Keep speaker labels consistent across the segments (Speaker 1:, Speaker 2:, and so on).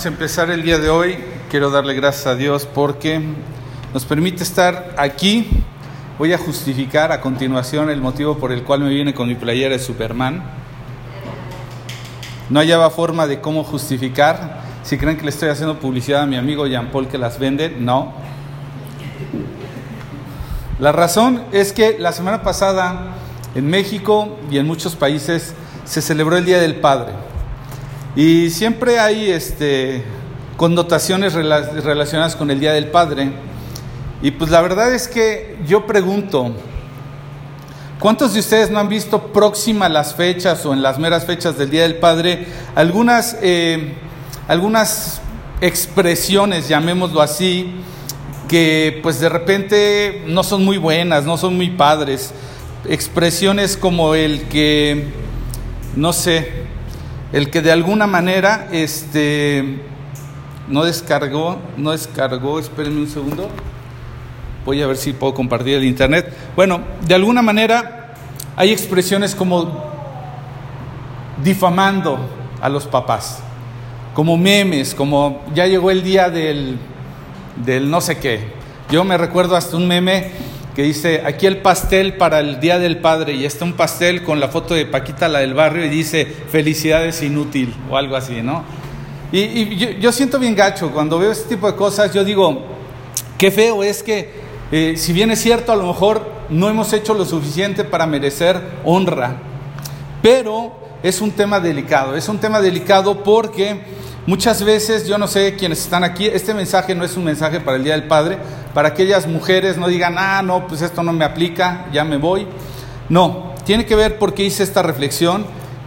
Speaker 1: vamos a empezar el día de hoy. Quiero darle gracias a Dios porque nos permite estar aquí. Voy a justificar a continuación el motivo por el cual me viene con mi playera de Superman. No hallaba forma de cómo justificar. Si creen que le estoy haciendo publicidad a mi amigo Jean Paul que las vende, no. La razón es que la semana pasada en México y en muchos países se celebró el Día del Padre. Y siempre hay este, connotaciones relacionadas con el Día del Padre. Y pues la verdad es que yo pregunto, ¿cuántos de ustedes no han visto próximas las fechas o en las meras fechas del Día del Padre algunas, eh, algunas expresiones, llamémoslo así, que pues de repente no son muy buenas, no son muy padres? Expresiones como el que, no sé, el que de alguna manera este, no descargó, no descargó, espérenme un segundo, voy a ver si puedo compartir el internet. Bueno, de alguna manera hay expresiones como difamando a los papás, como memes, como ya llegó el día del, del no sé qué. Yo me recuerdo hasta un meme que dice, aquí el pastel para el Día del Padre, y está un pastel con la foto de Paquita, la del barrio, y dice, felicidades inútil, o algo así, ¿no? Y, yo, siento bien gacho, cuando veo este tipo de cosas, yo digo, qué feo es que, eh, si bien es cierto, a lo mejor no hemos hecho lo suficiente para merecer honra, pero es un tema delicado, es un tema delicado porque Muchas veces, yo no sé quiénes están aquí, este mensaje no es un mensaje para el Día del Padre, para aquellas mujeres no digan, ah, no, pues esto no me aplica, ya me voy. No, tiene que ver porque hice esta reflexión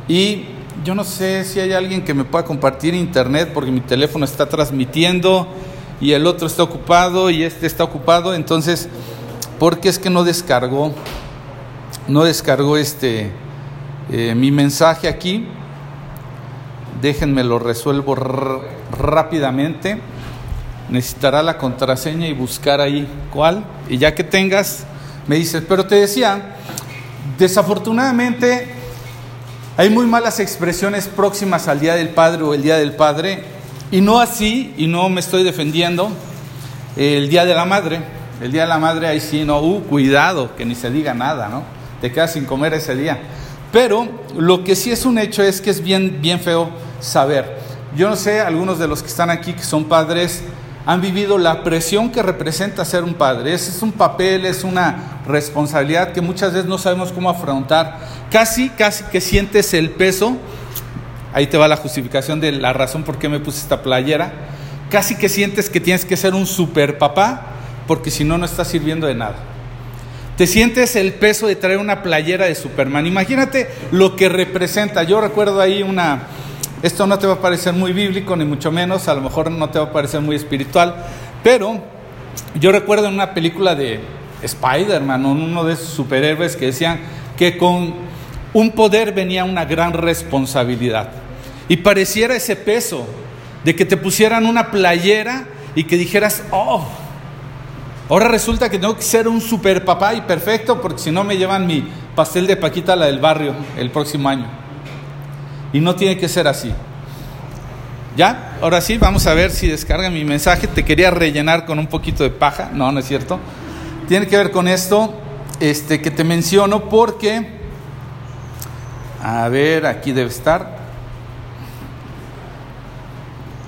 Speaker 1: y yo no sé si hay alguien que me pueda compartir internet porque mi teléfono está transmitiendo y el otro está ocupado y este está ocupado, entonces, porque es que no descargó, no descargó este, eh, mi mensaje aquí déjenme lo resuelvo rápidamente. Necesitará la contraseña y buscar ahí cuál. Y ya que tengas, me dices, pero te decía, desafortunadamente hay muy malas expresiones próximas al Día del Padre o el Día del Padre, y no así, y no me estoy defendiendo, el Día de la Madre. El Día de la Madre, ahí sí, no, uh, cuidado, que ni se diga nada, ¿no? Te quedas sin comer ese día. Pero lo que sí es un hecho es que es bien, bien feo saber. Yo no sé, algunos de los que están aquí que son padres han vivido la presión que representa ser un padre. Ese es un papel, es una responsabilidad que muchas veces no sabemos cómo afrontar. Casi, casi que sientes el peso. Ahí te va la justificación de la razón por qué me puse esta playera. Casi que sientes que tienes que ser un super papá, porque si no, no estás sirviendo de nada. Te sientes el peso de traer una playera de Superman. Imagínate lo que representa. Yo recuerdo ahí una, esto no te va a parecer muy bíblico, ni mucho menos, a lo mejor no te va a parecer muy espiritual, pero yo recuerdo en una película de Spider-Man, uno de esos superhéroes que decían que con un poder venía una gran responsabilidad. Y pareciera ese peso de que te pusieran una playera y que dijeras, oh, ahora resulta que tengo que ser un super papá y perfecto porque si no me llevan mi pastel de Paquita, la del barrio, el próximo año. Y no tiene que ser así. ¿Ya? Ahora sí, vamos a ver si descarga mi mensaje. Te quería rellenar con un poquito de paja. No, no es cierto. Tiene que ver con esto este, que te menciono porque... A ver, aquí debe estar.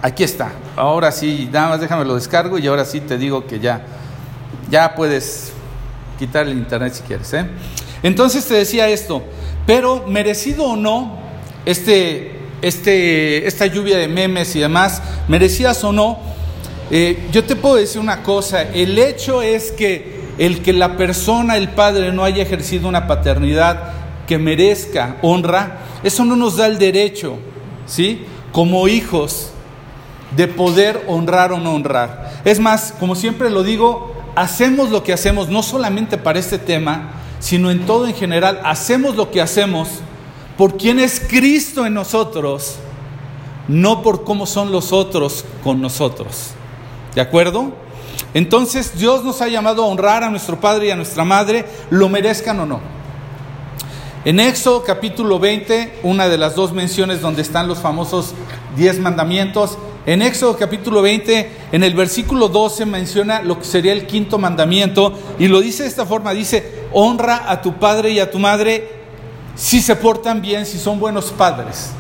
Speaker 1: Aquí está. Ahora sí, nada más déjame lo descargo y ahora sí te digo que ya, ya puedes quitar el internet si quieres. ¿eh? Entonces te decía esto, pero merecido o no, este, este, esta lluvia de memes y demás, merecías o no, eh, yo te puedo decir una cosa, el hecho es que el que la persona, el padre, no haya ejercido una paternidad que merezca honra, eso no nos da el derecho, ¿sí? Como hijos, de poder honrar o no honrar. Es más, como siempre lo digo, hacemos lo que hacemos, no solamente para este tema, sino en todo en general, hacemos lo que hacemos por quién es Cristo en nosotros, no por cómo son los otros con nosotros. ¿De acuerdo? Entonces Dios nos ha llamado a honrar a nuestro Padre y a nuestra Madre, lo merezcan o no. En Éxodo capítulo 20, una de las dos menciones donde están los famosos diez mandamientos, En Éxodo capítulo 20, en el versículo 12 menciona lo que sería el quinto mandamiento y lo dice de esta forma, dice, honra a tu padre y a tu madre si se portan bien, si son buenos padres.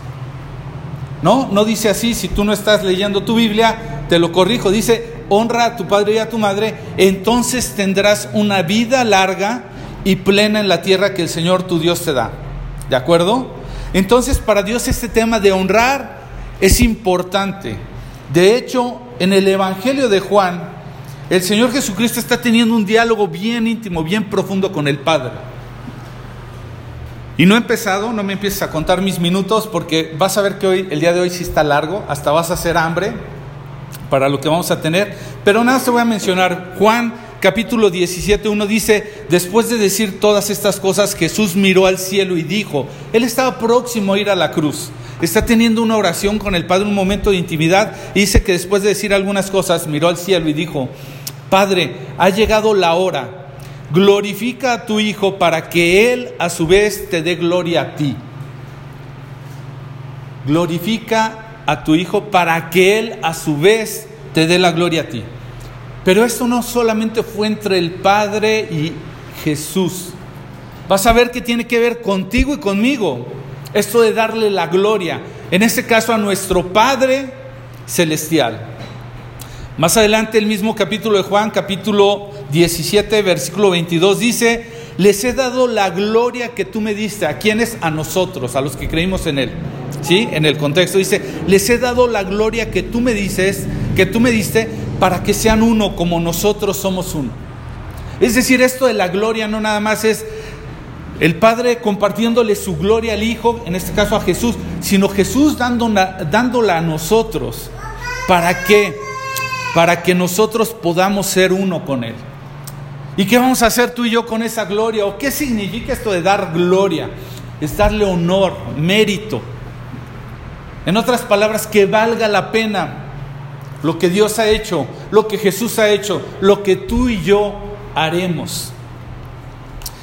Speaker 1: No, no dice así, si tú no estás leyendo tu Biblia, te lo corrijo, dice, honra a tu padre y a tu madre, entonces tendrás una vida larga y plena en la tierra que el Señor tu Dios te da. ¿De acuerdo? Entonces para Dios este tema de honrar es importante. De hecho, en el Evangelio de Juan, el Señor Jesucristo está teniendo un diálogo bien íntimo, bien profundo con el Padre. Y no he empezado, no me empieces a contar mis minutos porque vas a ver que hoy, el día de hoy sí está largo, hasta vas a hacer hambre para lo que vamos a tener. Pero nada, te voy a mencionar. Juan capítulo 17, uno dice, después de decir todas estas cosas, Jesús miró al cielo y dijo, Él estaba próximo a ir a la cruz está teniendo una oración con el Padre, un momento de intimidad, y dice que después de decir algunas cosas, miró al cielo y dijo, Padre, ha llegado la hora, glorifica a tu Hijo para que Él a su vez te dé gloria a ti. Glorifica a tu Hijo para que Él a su vez te dé la gloria a ti. Pero esto no solamente fue entre el Padre y Jesús. Vas a ver que tiene que ver contigo y conmigo esto de darle la gloria, en este caso a nuestro Padre Celestial. Más adelante el mismo capítulo de Juan, capítulo 17, versículo 22, dice, les he dado la gloria que tú me diste. ¿A quiénes? A nosotros, a los que creímos en Él. ¿Sí? En el contexto dice, les he dado la gloria que tú me dices, que tú me diste, para que sean uno como nosotros somos uno. Es decir, esto de la gloria no nada más es el Padre compartiéndole su gloria al Hijo, en este caso a Jesús, sino Jesús dándola, dándola a nosotros. ¿Para qué? Para que nosotros podamos ser uno con Él. ¿Y qué vamos a hacer tú y yo con esa gloria? ¿O qué significa esto de dar gloria? Es darle honor, mérito. En otras palabras, que valga la pena lo que Dios ha hecho, lo que Jesús ha hecho, lo que tú y yo haremos.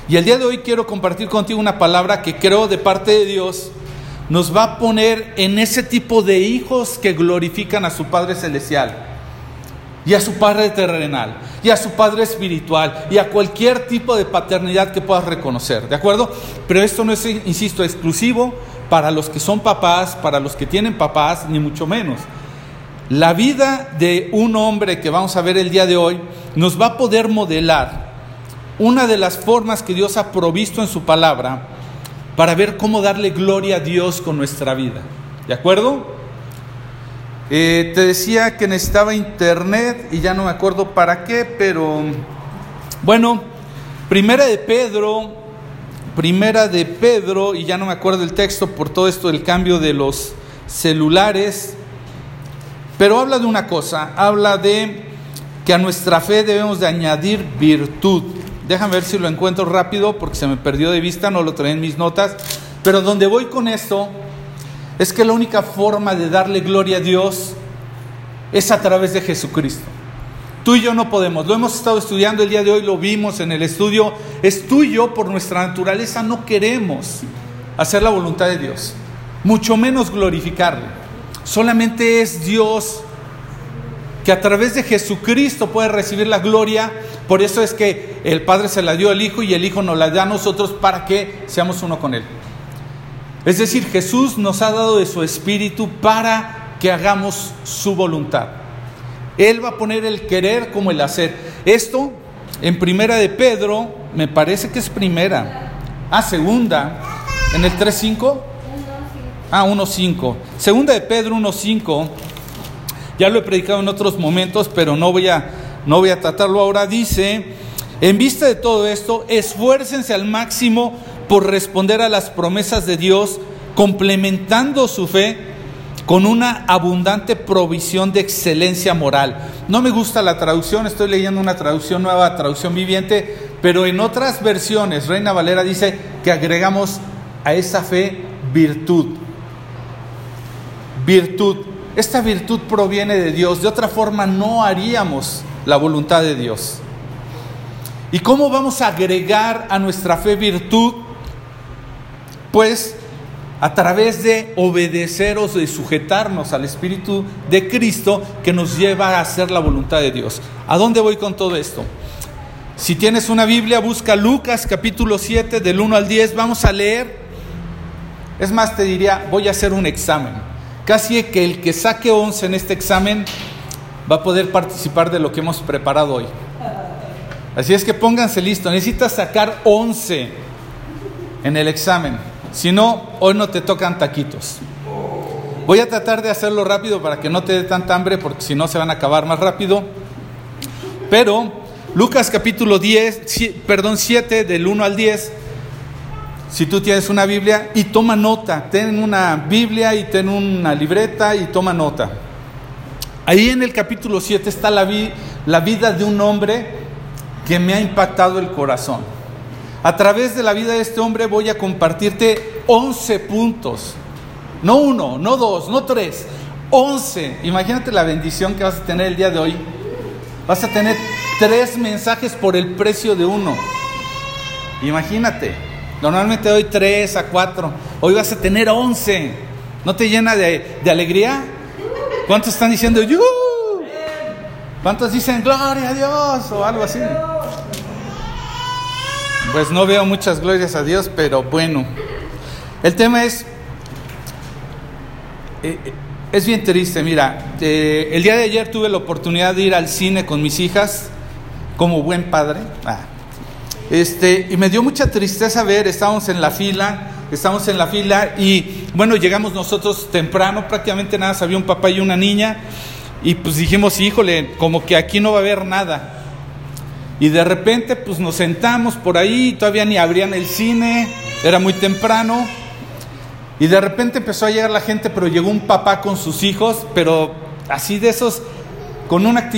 Speaker 1: Y el día de hoy quiero compartir contigo una palabra que creo de parte de Dios nos va a poner en ese tipo de hijos que glorifican a su Padre Celestial y a su Padre terrenal y a su Padre espiritual y a cualquier tipo de paternidad que puedas reconocer, ¿de acuerdo? Pero esto no es, insisto, exclusivo para los que son papás, para los que tienen papás, ni mucho menos. La vida de un hombre que vamos a ver el día de hoy nos va a poder modelar una de las formas que Dios ha provisto en su palabra para ver cómo darle gloria a Dios con nuestra vida. ¿De acuerdo? Eh, te decía que necesitaba internet y ya no me acuerdo para qué, pero bueno, primera de Pedro, primera de Pedro, y ya no me acuerdo el texto por todo esto del cambio de los celulares, pero habla de una cosa, habla de que a nuestra fe debemos de añadir virtud. Déjame ver si lo encuentro rápido porque se me perdió de vista, no lo traen en mis notas. Pero donde voy con esto es que la única forma de darle gloria a Dios es a través de Jesucristo. Tú y yo no podemos, lo hemos estado estudiando el día de hoy, lo vimos en el estudio, es tú y yo por nuestra naturaleza no queremos hacer la voluntad de Dios, mucho menos glorificarle. Solamente es Dios que a través de Jesucristo puede recibir la gloria por eso es que el Padre se la dio al Hijo y el Hijo nos la da a nosotros para que seamos uno con Él. Es decir, Jesús nos ha dado de su Espíritu para que hagamos su voluntad. Él va a poner el querer como el hacer. Esto en primera de Pedro, me parece que es primera. Ah, segunda, en el 3.5. Ah, 1.5. Segunda de Pedro 1.5. Ya lo he predicado en otros momentos, pero no voy a no voy a tratarlo ahora, dice, en vista de todo esto, esfuércense al máximo por responder a las promesas de Dios, complementando su fe con una abundante provisión de excelencia moral. No me gusta la traducción, estoy leyendo una traducción nueva, traducción viviente, pero en otras versiones, Reina Valera dice que agregamos a esa fe virtud. Virtud. Esta virtud proviene de Dios, de otra forma no haríamos la voluntad de Dios. ¿Y cómo vamos a agregar a nuestra fe virtud? Pues a través de obedeceros, de sujetarnos al Espíritu de Cristo que nos lleva a hacer la voluntad de Dios. ¿A dónde voy con todo esto? Si tienes una Biblia, busca Lucas capítulo 7 del 1 al 10, vamos a leer. Es más, te diría, voy a hacer un examen. Casi que el que saque 11 en este examen va a poder participar de lo que hemos preparado hoy. Así es que pónganse listos, necesitas sacar 11 en el examen. Si no, hoy no te tocan taquitos. Voy a tratar de hacerlo rápido para que no te dé tanta hambre, porque si no se van a acabar más rápido. Pero Lucas capítulo 10, perdón, 7 del 1 al 10. Si tú tienes una Biblia y toma nota, ten una Biblia y ten una libreta y toma nota. Ahí en el capítulo 7 está la, la vida de un hombre que me ha impactado el corazón. A través de la vida de este hombre voy a compartirte 11 puntos. No uno, no dos, no tres, 11. Imagínate la bendición que vas a tener el día de hoy. Vas a tener tres mensajes por el precio de uno. Imagínate. Normalmente doy tres a cuatro. Hoy vas a tener 11. ¿No te llena de, de alegría? ¿Cuántos están diciendo, ¡Yu! ¿Cuántos dicen gloria a Dios o algo así? Pues no veo muchas glorias a Dios, pero bueno. El tema es, eh, es bien triste, mira, eh, el día de ayer tuve la oportunidad de ir al cine con mis hijas, como buen padre, ah, este, y me dio mucha tristeza ver, estábamos en la fila, estamos en la fila y bueno, llegamos nosotros temprano, prácticamente nada, había un papá y una niña, y pues dijimos, híjole, como que aquí no va a haber nada. Y de repente pues nos sentamos por ahí, todavía ni abrían el cine, era muy temprano. Y de repente empezó a llegar la gente, pero llegó un papá con sus hijos, pero así de esos, con una,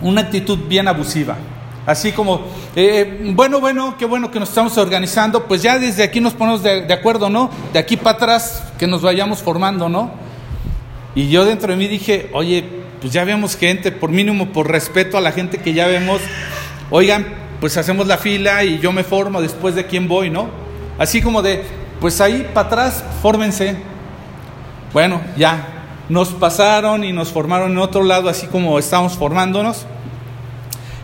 Speaker 1: una actitud bien abusiva. Así como, eh, bueno, bueno, qué bueno que nos estamos organizando, pues ya desde aquí nos ponemos de, de acuerdo, ¿no? De aquí para atrás que nos vayamos formando, ¿no? Y yo dentro de mí dije, oye, pues ya vemos gente, por mínimo, por respeto a la gente que ya vemos, oigan, pues hacemos la fila y yo me formo después de quién voy, ¿no? Así como de, pues ahí para atrás, fórmense. Bueno, ya, nos pasaron y nos formaron en otro lado, así como estábamos formándonos.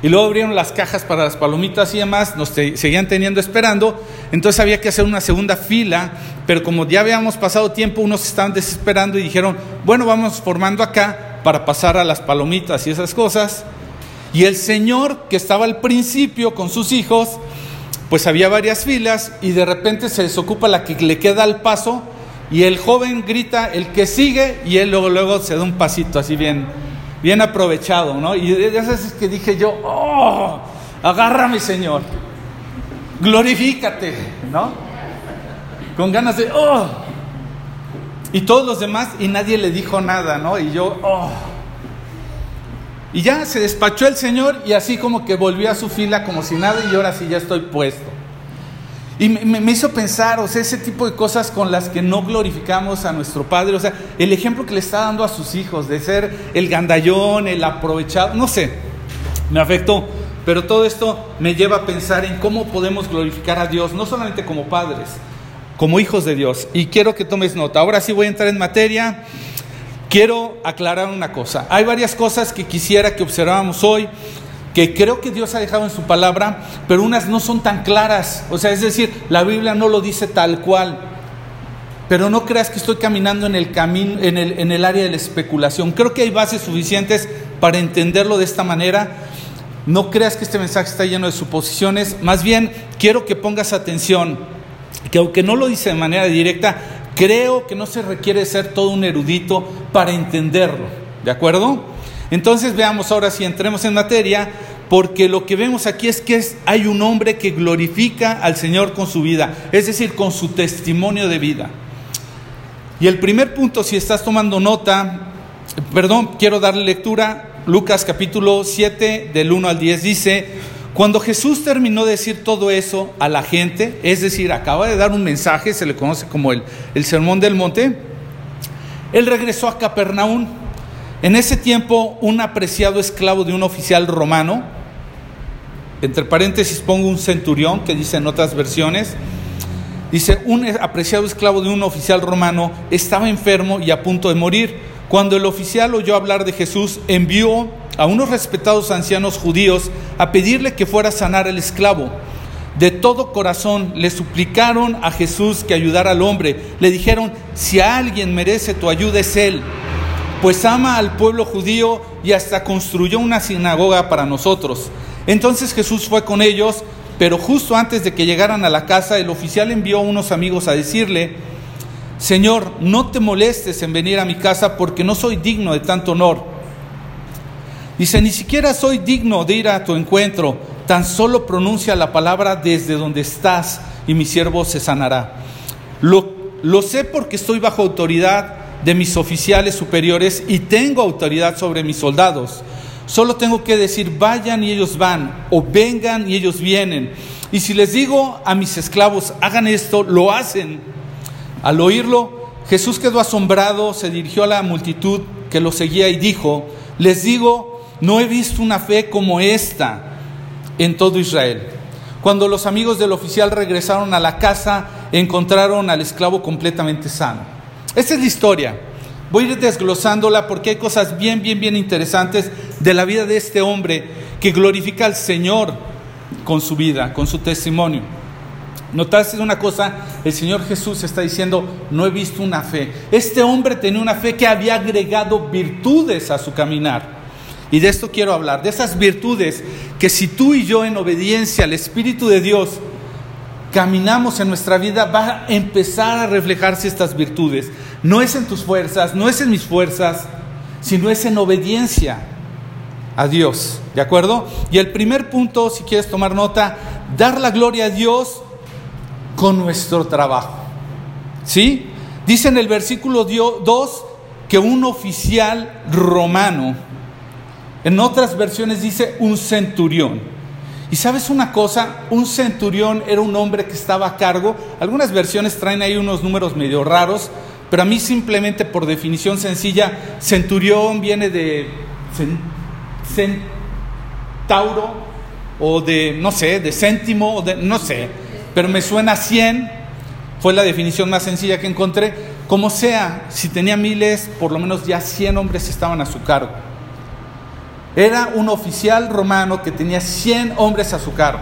Speaker 1: Y luego abrieron las cajas para las palomitas y demás, nos seguían teniendo esperando. Entonces había que hacer una segunda fila, pero como ya habíamos pasado tiempo, unos estaban desesperando y dijeron, bueno, vamos formando acá para pasar a las palomitas y esas cosas. Y el señor que estaba al principio con sus hijos, pues había varias filas y de repente se desocupa la que le queda al paso y el joven grita el que sigue y él luego, luego se da un pasito así bien, bien aprovechado, ¿no? Y de esas es que dije yo, oh, agárrame Señor, glorifícate, ¿no? Con ganas de, oh, y todos los demás, y nadie le dijo nada, ¿no? Y yo, oh. Y ya se despachó el Señor y así como que volvió a su fila como si nada y ahora sí ya estoy puesto. Y me, hizo pensar, o sea, ese tipo de cosas con las que no glorificamos a nuestro Padre, o sea, el ejemplo que le está dando a sus hijos de ser el gandallón, el aprovechado, no sé, me afectó. Pero todo esto me lleva a pensar en cómo podemos glorificar a Dios, no solamente como padres, como hijos de Dios. Y quiero que tomes nota. Ahora sí voy a entrar en materia. Quiero aclarar una cosa. Hay varias cosas que quisiera que observáramos hoy, que creo que Dios ha dejado en su palabra, pero unas no son tan claras. O sea, es decir, la Biblia no lo dice tal cual. Pero no creas que estoy caminando en el camino, en el, en el área de la especulación. Creo que hay bases suficientes para entenderlo de esta manera. No creas que este mensaje está lleno de suposiciones. Más bien, quiero que pongas atención que aunque no lo dice de manera directa, creo que no se requiere ser todo un erudito para entenderlo. ¿De acuerdo? Entonces veamos ahora si entremos en materia, porque lo que vemos aquí es que hay un hombre que glorifica al Señor con su vida, es decir, con su testimonio de vida. Y el primer punto, si estás tomando nota, perdón, quiero darle lectura, Lucas capítulo 7 del 1 al 10 dice, cuando Jesús terminó de decir todo eso a la gente, es decir, acaba de dar un mensaje, se le conoce como el, el Sermón del Monte, él regresó a Capernaum. En ese tiempo, un apreciado esclavo de un oficial romano, entre paréntesis pongo un centurión que dice en otras versiones, Dice, un apreciado esclavo de un oficial romano estaba enfermo y a punto de morir. Cuando el oficial oyó hablar de Jesús, envió a unos respetados ancianos judíos a pedirle que fuera a sanar al esclavo. De todo corazón le suplicaron a Jesús que ayudara al hombre. Le dijeron, si alguien merece tu ayuda es él, pues ama al pueblo judío y hasta construyó una sinagoga para nosotros. Entonces Jesús fue con ellos pero justo antes de que llegaran a la casa, el oficial envió a unos amigos a decirle, Señor, no te molestes en venir a mi casa porque no soy digno de tanto honor. Dice, ni siquiera soy digno de ir a tu encuentro, tan solo pronuncia la palabra desde donde estás y mi siervo se sanará. Lo, lo sé porque estoy bajo autoridad de mis oficiales superiores y tengo autoridad sobre mis soldados. Solo tengo que decir, vayan y ellos van, o vengan y ellos vienen. Y si les digo a mis esclavos, hagan esto, lo hacen. Al oírlo, Jesús quedó asombrado, se dirigió a la multitud que lo seguía y dijo, les digo, no he visto una fe como esta en todo Israel. Cuando los amigos del oficial regresaron a la casa, encontraron al esclavo completamente sano. Esta es la historia. Voy a ir desglosándola porque hay cosas bien, bien, bien interesantes de la vida de este hombre que glorifica al Señor con su vida, con su testimonio. Notaste una cosa, el Señor Jesús está diciendo, no he visto una fe. Este hombre tenía una fe que había agregado virtudes a su caminar. Y de esto quiero hablar, de esas virtudes que si tú y yo en obediencia al Espíritu de Dios caminamos en nuestra vida, va a empezar a reflejarse estas virtudes. No es en tus fuerzas, no es en mis fuerzas, sino es en obediencia a Dios. ¿De acuerdo? Y el primer punto, si quieres tomar nota, dar la gloria a Dios con nuestro trabajo. ¿Sí? Dice en el versículo 2 que un oficial romano, en otras versiones dice un centurión. Y sabes una cosa, un centurión era un hombre que estaba a cargo, algunas versiones traen ahí unos números medio raros, pero a mí simplemente por definición sencilla, centurión viene de centauro o de, no sé, de céntimo, o de, no sé, pero me suena 100, fue la definición más sencilla que encontré. Como sea, si tenía miles, por lo menos ya 100 hombres estaban a su cargo. Era un oficial romano que tenía 100 hombres a su cargo.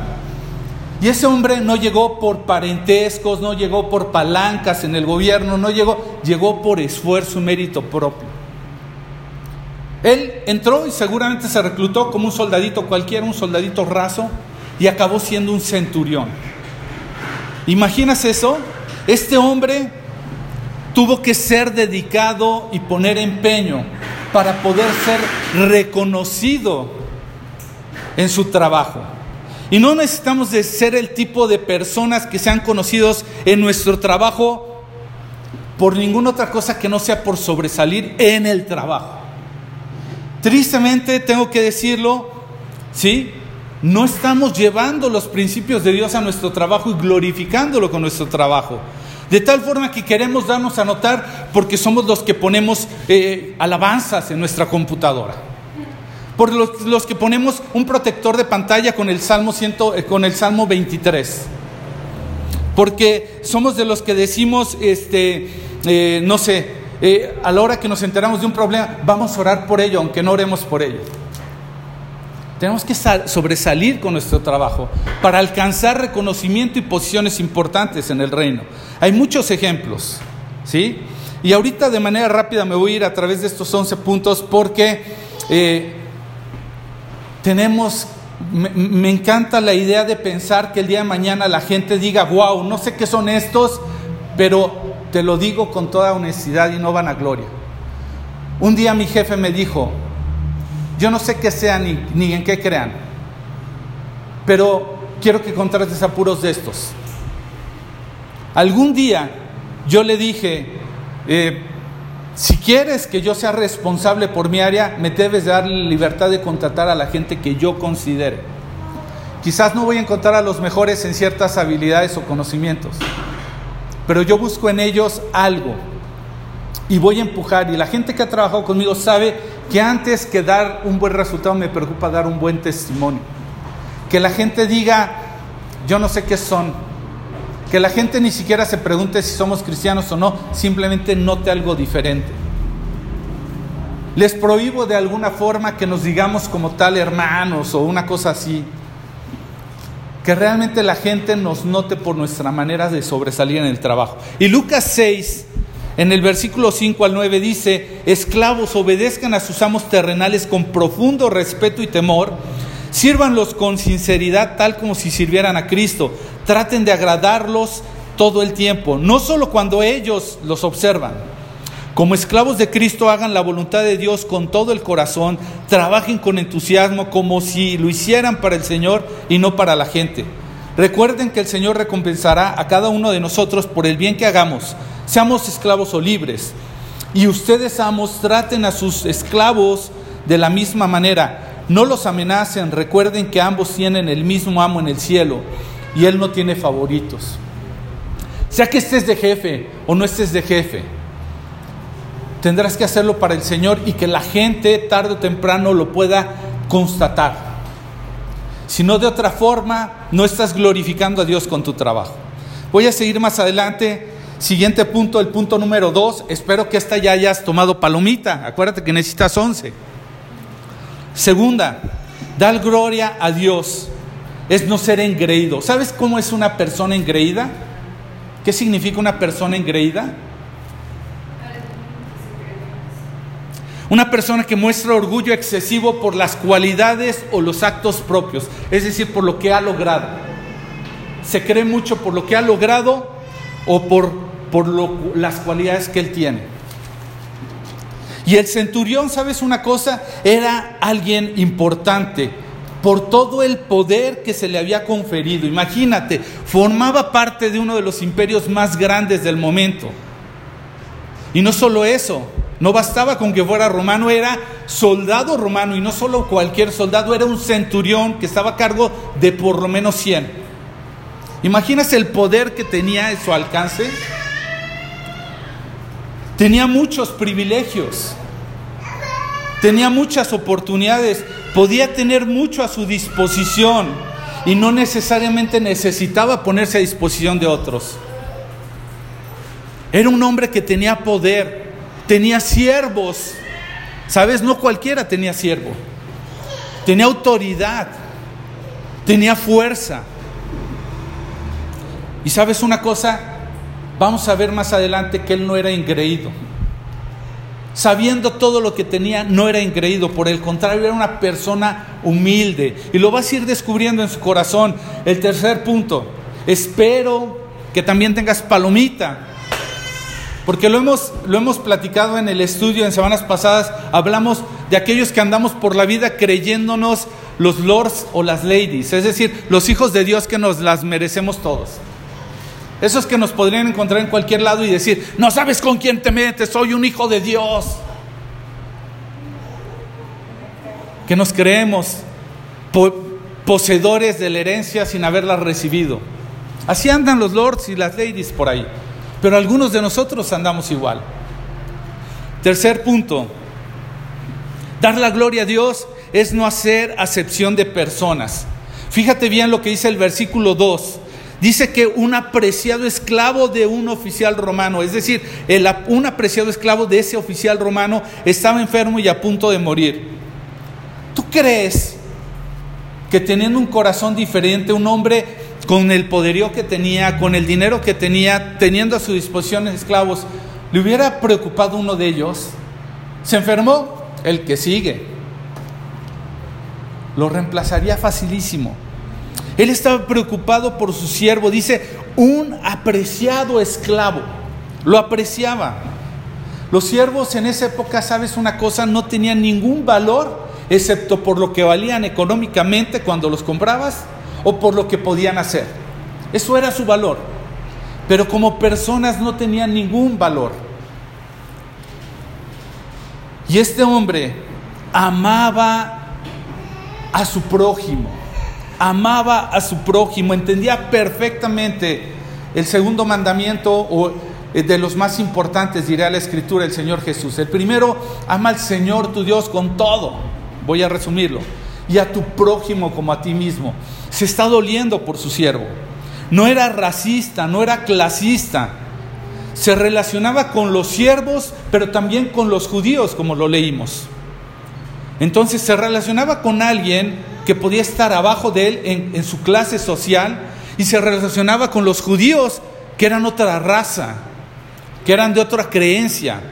Speaker 1: Y ese hombre no llegó por parentescos, no llegó por palancas en el gobierno, no llegó, llegó por esfuerzo y mérito propio. Él entró y seguramente se reclutó como un soldadito cualquiera, un soldadito raso, y acabó siendo un centurión. ¿Imaginas eso? Este hombre tuvo que ser dedicado y poner empeño para poder ser reconocido en su trabajo. Y no necesitamos de ser el tipo de personas que sean conocidos en nuestro trabajo por ninguna otra cosa que no sea por sobresalir en el trabajo. Tristemente tengo que decirlo, ¿sí? No estamos llevando los principios de Dios a nuestro trabajo y glorificándolo con nuestro trabajo. De tal forma que queremos darnos a notar porque somos los que ponemos eh, alabanzas en nuestra computadora. Por los, que ponemos un protector de pantalla con el Salmo, eh, con el Salmo 23. Porque somos de los que decimos, este, eh, no sé, a la hora que nos enteramos de un problema, vamos a orar por ello, aunque no oremos por ello. Tenemos que sobresalir con nuestro trabajo para alcanzar reconocimiento y posiciones importantes en el reino. Hay muchos ejemplos, ¿sí? Y ahorita de manera rápida me voy a ir a través de estos 11 puntos porque eh, tenemos, me, me encanta la idea de pensar que el día de mañana la gente diga, wow, no sé qué son estos, pero te lo digo con toda honestidad y no van a gloria. Un día mi jefe me dijo, yo no sé qué sean ni, en qué crean, pero quiero que contrates apuros de estos. Algún día yo le dije, eh, si quieres que yo sea responsable por mi área, me debes dar la libertad de contratar a la gente que yo considere. Quizás no voy a encontrar a los mejores en ciertas habilidades o conocimientos, pero yo busco en ellos algo y voy a empujar. Y la gente que ha trabajado conmigo sabe que antes que dar un buen resultado me preocupa dar un buen testimonio. Que la gente diga, yo no sé qué son, que la gente ni siquiera se pregunte si somos cristianos o no, simplemente note algo diferente. Les prohíbo de alguna forma que nos digamos como tal hermanos o una cosa así. Que realmente la gente nos note por nuestra manera de sobresalir en el trabajo. Y Lucas 6, en el versículo 5 al 9 dice, esclavos, obedezcan a sus amos terrenales con profundo respeto y temor, sírvanlos con sinceridad tal como si sirvieran a Cristo, traten de agradarlos todo el tiempo, no solo cuando ellos los observan. Como esclavos de Cristo hagan la voluntad de Dios con todo el corazón, trabajen con entusiasmo como si lo hicieran para el Señor y no para la gente. Recuerden que el Señor recompensará a cada uno de nosotros por el bien que hagamos, seamos esclavos o libres. Y ustedes, amos, traten a sus esclavos de la misma manera. No los amenacen, recuerden que ambos tienen el mismo amo en el cielo y Él no tiene favoritos. Sea que estés de jefe o no estés de jefe, tendrás que hacerlo para el Señor y que la gente tarde o temprano lo pueda constatar. Si no de otra forma, no estás glorificando a Dios con tu trabajo. Voy a seguir más adelante. Siguiente punto, el punto número dos. Espero que esta ya hayas tomado palomita. Acuérdate que necesitas once. Segunda, dar gloria a Dios es no ser engreído. ¿Sabes cómo es una persona engreída? ¿Qué significa una persona engreída? Una persona que muestra orgullo excesivo por las cualidades o los actos propios, es decir, por lo que ha logrado. Se cree mucho por lo que ha logrado o por, por las cualidades que él tiene. Y el centurión, ¿sabes una cosa? Era alguien importante por todo el poder que se le había conferido. Imagínate, formaba parte de uno de los imperios más grandes del momento. Y no solo eso, no bastaba con que fuera romano, era soldado romano y no solo cualquier soldado, era un centurión que estaba a cargo de por lo menos 100. ¿Imaginas el poder que tenía en su alcance? Tenía muchos privilegios, tenía muchas oportunidades, podía tener mucho a su disposición y no necesariamente necesitaba ponerse a disposición de otros. Era un hombre que tenía poder, tenía siervos. ¿Sabes? No cualquiera tenía siervo. Tenía autoridad. Tenía fuerza. Y sabes una cosa, vamos a ver más adelante que él no era ingreído. Sabiendo todo lo que tenía, no era ingreído, por el contrario, era una persona humilde. Y lo vas a ir descubriendo en su corazón. El tercer punto, espero que también tengas palomita. Porque lo hemos, lo hemos platicado en el estudio en semanas pasadas, hablamos de aquellos que andamos por la vida creyéndonos los lords o las ladies, es decir, los hijos de Dios que nos las merecemos todos. Esos que nos podrían encontrar en cualquier lado y decir, no sabes con quién te metes, soy un hijo de Dios. Que nos creemos poseedores de la herencia sin haberla recibido. Así andan los lords y las ladies por ahí. Pero algunos de nosotros andamos igual. Tercer punto, dar la gloria a Dios es no hacer acepción de personas. Fíjate bien lo que dice el versículo 2. Dice que un apreciado esclavo de un oficial romano, es decir, un apreciado esclavo de ese oficial romano estaba enfermo y a punto de morir. ¿Tú crees que teniendo un corazón diferente, un hombre con el poderío que tenía, con el dinero que tenía, teniendo a su disposición esclavos, le hubiera preocupado uno de ellos, se enfermó, el que sigue. Lo reemplazaría facilísimo. Él estaba preocupado por su siervo, dice, un apreciado esclavo. Lo apreciaba. Los siervos en esa época, sabes una cosa, no tenían ningún valor, excepto por lo que valían económicamente cuando los comprabas o por lo que podían hacer. Eso era su valor. Pero como personas no tenían ningún valor. Y este hombre amaba a su prójimo, amaba a su prójimo, entendía perfectamente el segundo mandamiento o eh, de los más importantes, dirá la escritura, el Señor Jesús. El primero, ama al Señor tu Dios con todo, voy a resumirlo, y a tu prójimo como a ti mismo se está doliendo por su siervo. no era racista, no era clasista. Se relacionaba con los siervos, pero también con los judíos, como lo leímos. Entonces se relacionaba con alguien que podía estar abajo de él en, su clase social y se relacionaba con los judíos, que eran otra raza, que eran de otra creencia.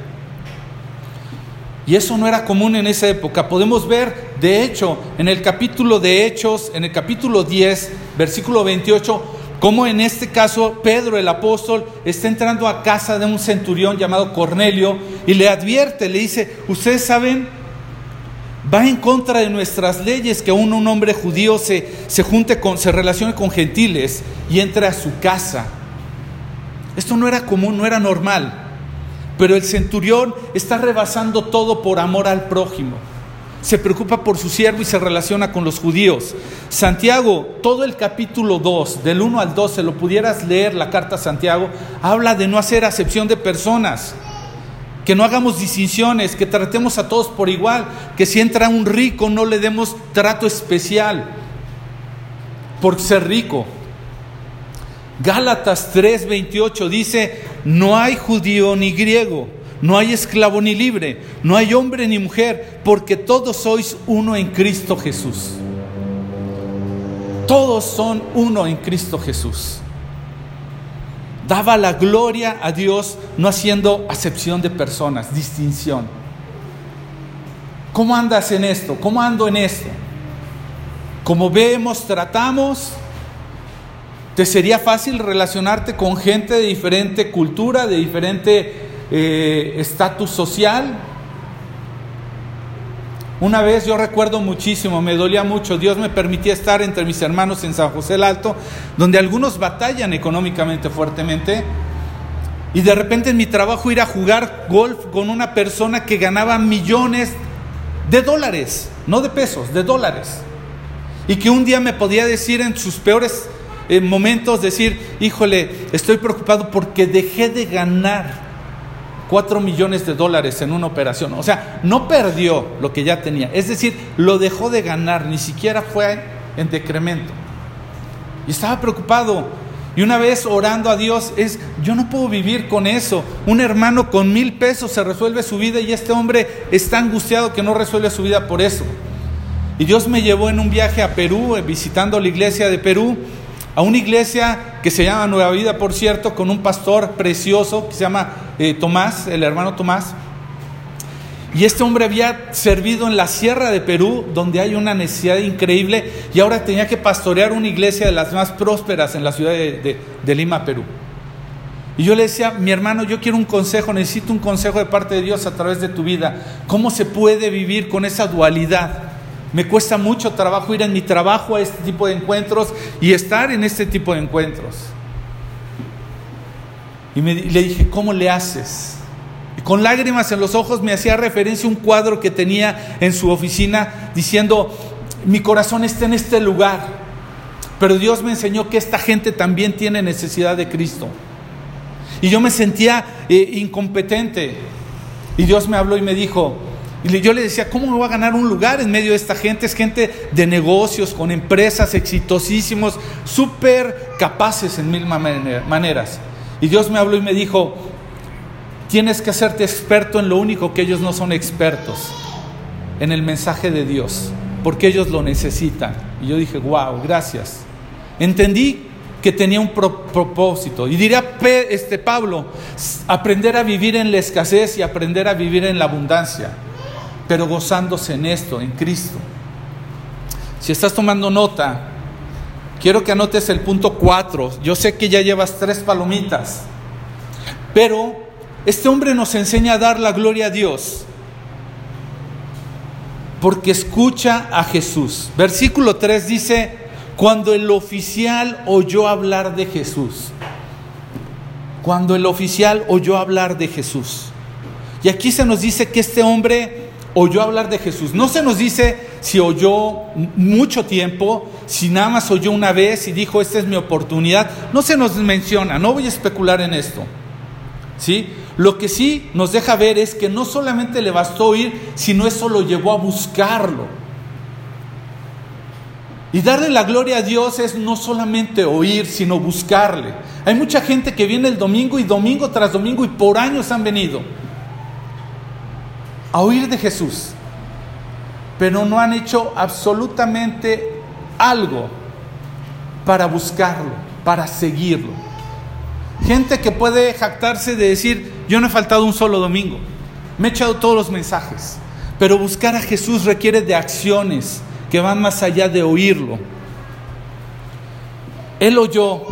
Speaker 1: Y eso no era común en esa época. Podemos ver, de hecho, en el capítulo de Hechos, en el capítulo 10, versículo 28, cómo en este caso Pedro el apóstol está entrando a casa de un centurión llamado Cornelio y le advierte, le dice, ustedes saben, va en contra de nuestras leyes que aún un hombre judío se, se junte con, se relacione con gentiles y entre a su casa. Esto no era común, no era normal. Pero el centurión está rebasando todo por amor al prójimo. Se preocupa por su siervo y se relaciona con los judíos. Santiago, todo el capítulo 2, del 1 al 12, lo pudieras leer la carta a Santiago, habla de no hacer acepción de personas, que no hagamos distinciones, que tratemos a todos por igual, que si entra un rico no le demos trato especial por ser rico. Gálatas 3:28 dice, no hay judío ni griego, no hay esclavo ni libre, no hay hombre ni mujer, porque todos sois uno en Cristo Jesús. Todos son uno en Cristo Jesús. Daba la gloria a Dios no haciendo acepción de personas, distinción. ¿Cómo andas en esto? ¿Cómo ando en esto? Como vemos, tratamos, ¿Te sería fácil relacionarte con gente de diferente cultura, de diferente eh, estatus social? Una vez yo recuerdo muchísimo, me dolía mucho, Dios me permitía estar entre mis hermanos en San José el Alto, donde algunos batallan económicamente fuertemente, y de repente en mi trabajo ir a jugar golf con una persona que ganaba millones de dólares, no de pesos, de dólares, y que un día me podía decir en sus peores en momentos decir, híjole, estoy preocupado porque dejé de ganar 4 millones de dólares en una operación. O sea, no perdió lo que ya tenía. Es decir, lo dejó de ganar, ni siquiera fue en decremento. Y estaba preocupado. Y una vez orando a Dios es, yo no puedo vivir con eso. Un hermano con mil pesos se resuelve su vida y este hombre está angustiado que no resuelve su vida por eso. Y Dios me llevó en un viaje a Perú, eh, visitando la iglesia de Perú, a una iglesia que se llama Nueva Vida, por cierto, con un pastor precioso que se llama eh, Tomás, el hermano Tomás. Y este hombre había servido en la sierra de Perú, donde hay una necesidad increíble, y ahora tenía que pastorear una iglesia de las más prósperas en la ciudad de, de Lima, Perú. Y yo le decía, mi hermano, yo quiero un consejo, necesito un consejo de parte de Dios a través de tu vida. ¿Cómo se puede vivir con esa dualidad? Me cuesta mucho trabajo ir en mi trabajo a este tipo de encuentros y estar en este tipo de encuentros. Y, le dije, ¿cómo le haces? Y con lágrimas en los ojos me hacía referencia a un cuadro que tenía en su oficina diciendo, mi corazón está en este lugar, pero Dios me enseñó que esta gente también tiene necesidad de Cristo. Y yo me sentía eh, incompetente. Y Dios me habló y me dijo, y yo le decía, ¿cómo me voy a ganar un lugar en medio de esta gente? Es gente de negocios, con empresas exitosísimos, súper capaces en mil maneras. Y Dios me habló y me dijo, tienes que hacerte experto en lo único que ellos no son expertos, en el mensaje de Dios, porque ellos lo necesitan. Y yo dije, wow, gracias. Entendí que tenía un propósito. Y diría este Pablo, aprender a vivir en la escasez y aprender a vivir en la abundancia pero gozándose en esto, en Cristo. Si estás tomando nota, quiero que anotes el punto 4. Yo sé que ya llevas tres palomitas, pero este hombre nos enseña a dar la gloria a Dios porque escucha a Jesús. Versículo 3 dice, cuando el oficial oyó hablar de Jesús, cuando el oficial oyó hablar de Jesús. Y aquí se nos dice que este hombre oyó hablar de Jesús. No se nos dice si oyó mucho tiempo, si nada más oyó una vez y dijo, esta es mi oportunidad. No se nos menciona, no voy a especular en esto. ¿Sí? Lo que sí nos deja ver es que no solamente le bastó oír, sino eso lo llevó a buscarlo. Y darle la gloria a Dios es no solamente oír, sino buscarle. Hay mucha gente que viene el domingo y domingo tras domingo y por años han venido a oír de Jesús, pero no han hecho absolutamente algo para buscarlo, para seguirlo. Gente que puede jactarse de decir, yo no he faltado un solo domingo, me he echado todos los mensajes, pero buscar a Jesús requiere de acciones que van más allá de oírlo. Él oyó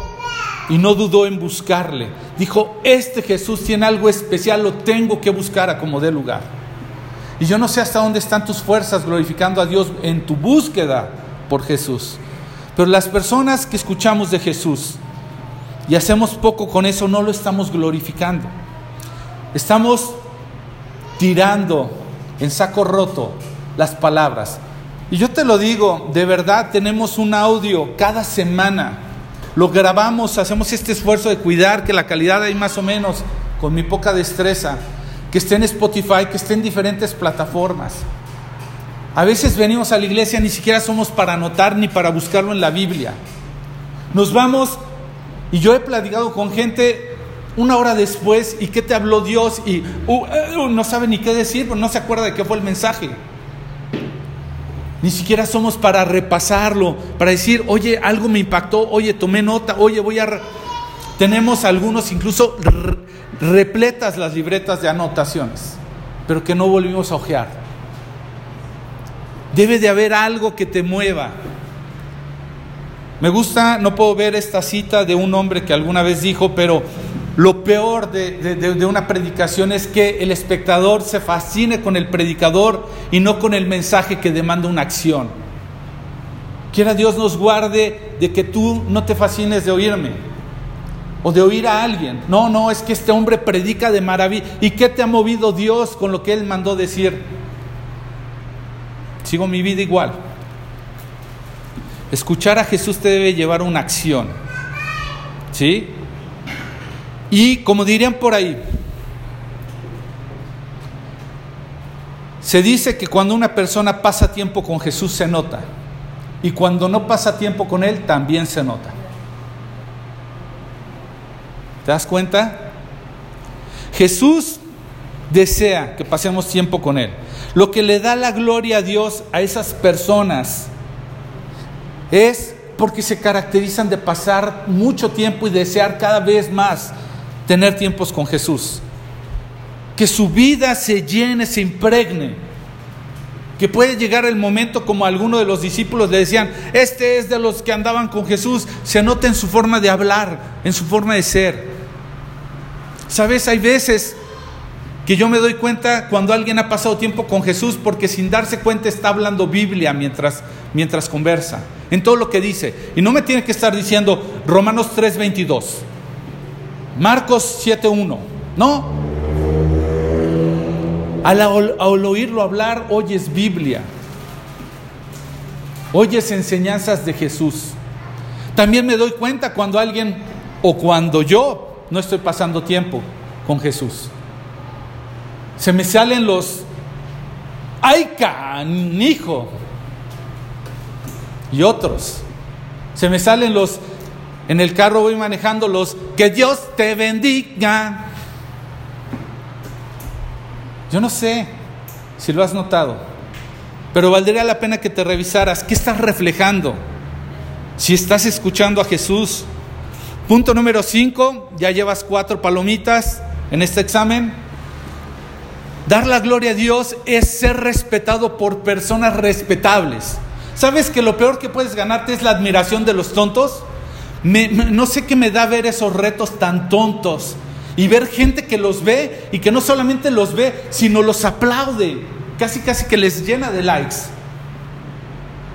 Speaker 1: y no dudó en buscarle. Dijo, este Jesús tiene algo especial, lo tengo que buscar a como dé lugar. Y yo no sé hasta dónde están tus fuerzas glorificando a Dios en tu búsqueda por Jesús. Pero las personas que escuchamos de Jesús y hacemos poco con eso, no lo estamos glorificando. Estamos tirando en saco roto las palabras. Y yo te lo digo, de verdad tenemos un audio cada semana. Lo grabamos, hacemos este esfuerzo de cuidar que la calidad hay más o menos con mi poca destreza, que esté en Spotify, que esté en diferentes plataformas. A veces venimos a la iglesia, ni siquiera somos para anotar ni para buscarlo en la Biblia. Nos vamos, y yo he platicado con gente una hora después, ¿y qué te habló Dios? Y uh, uh, no sabe ni qué decir, no se acuerda de qué fue el mensaje. Ni siquiera somos para repasarlo, para decir, oye, algo me impactó, oye, tomé nota, oye, voy a... Tenemos algunos incluso repletas las libretas de anotaciones, pero que no volvimos a ojear. Debe de haber algo que te mueva. Me gusta, no puedo ver esta cita de un hombre que alguna vez dijo, pero lo peor de, una predicación es que el espectador se fascine con el predicador y no con el mensaje que demanda una acción. Quiera Dios nos guarde de que tú no te fascines de oírme o de oír a alguien. No, no, es que este hombre predica de maravilla. ¿Y qué te ha movido Dios con lo que él mandó decir? Sigo mi vida igual. Escuchar a Jesús te debe llevar una acción. ¿Sí? Y como dirían por ahí, se dice que cuando una persona pasa tiempo con Jesús se nota. Y cuando no pasa tiempo con Él también se nota. ¿Te das cuenta? Jesús desea que pasemos tiempo con Él. Lo que le da la gloria a Dios a esas personas es porque se caracterizan de pasar mucho tiempo y desear cada vez más tener tiempos con Jesús. Que su vida se llene, se impregne. Que puede llegar el momento como algunos de los discípulos le decían, este es de los que andaban con Jesús, se nota en su forma de hablar, en su forma de ser. Sabes, hay veces que yo me doy cuenta cuando alguien ha pasado tiempo con Jesús porque sin darse cuenta está hablando Biblia mientras, mientras conversa, en todo lo que dice. Y no me tiene que estar diciendo Romanos 3:22. Marcos 7.1. No. Al, al, oírlo hablar, oyes Biblia. Oyes enseñanzas de Jesús. También me doy cuenta cuando alguien o cuando yo no estoy pasando tiempo con Jesús. Se me salen los, ay canijo, y otros. Se me salen los, en el carro voy manejando los que Dios te bendiga. Yo no sé si lo has notado, pero valdría la pena que te revisaras qué estás reflejando. Si estás escuchando a Jesús. Punto número 5, ya llevas cuatro palomitas en este examen. Dar la gloria a Dios es ser respetado por personas respetables. ¿Sabes que lo peor que puedes ganarte es la admiración de los tontos? no sé qué me da ver esos retos tan tontos y ver gente que los ve y que no solamente los ve, sino los aplaude, casi casi que les llena de likes.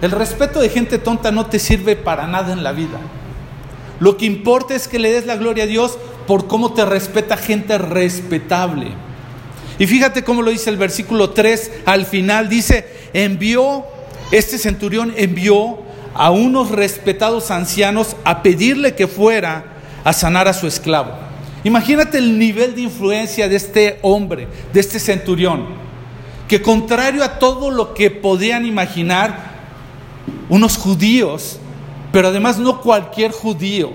Speaker 1: El respeto de gente tonta no te sirve para nada en la vida. Lo que importa es que le des la gloria a Dios por cómo te respeta gente respetable. Y fíjate cómo lo dice el versículo 3 al final, dice, envió, este centurión envió a unos respetados ancianos a pedirle que fuera a sanar a su esclavo. Imagínate el nivel de influencia de este hombre, de este centurión, que contrario a todo lo que podían imaginar, unos judíos, pero además no cualquier judío,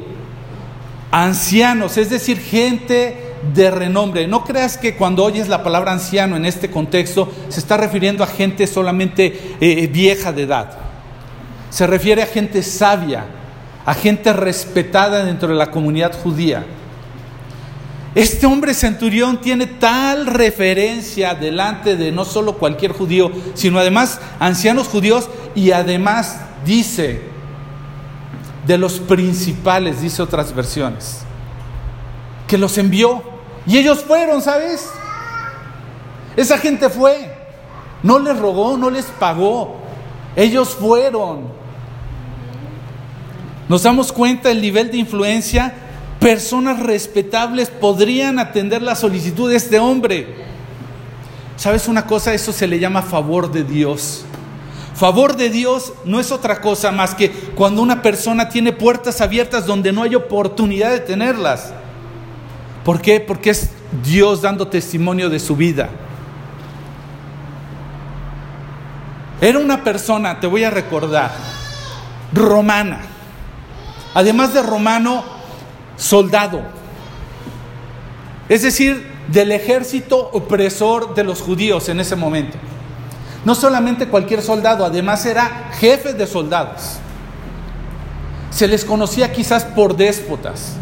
Speaker 1: ancianos, es decir, gente de renombre. No creas que cuando oyes la palabra anciano en este contexto se está refiriendo a gente solamente eh, vieja de edad. Se refiere a gente sabia, a gente respetada dentro de la comunidad judía. Este hombre centurión tiene tal referencia delante de no solo cualquier judío, sino además ancianos judíos y además dice de los principales, dice otras versiones, que los envió. Y ellos fueron, ¿sabes? Esa gente fue. No les rogó, no les pagó. Ellos fueron. Nos damos cuenta del nivel de influencia personas respetables podrían atender la solicitud de este hombre. ¿Sabes una cosa? Eso se le llama favor de Dios. Favor de Dios no es otra cosa más que cuando una persona tiene puertas abiertas donde no hay oportunidad de tenerlas. ¿Por qué? Porque es Dios dando testimonio de su vida. Era una persona, te voy a recordar, romana. Además de romano, soldado. Es decir, del ejército opresor de los judíos en ese momento. No solamente cualquier soldado, además era jefe de soldados. Se les conocía quizás por déspotas,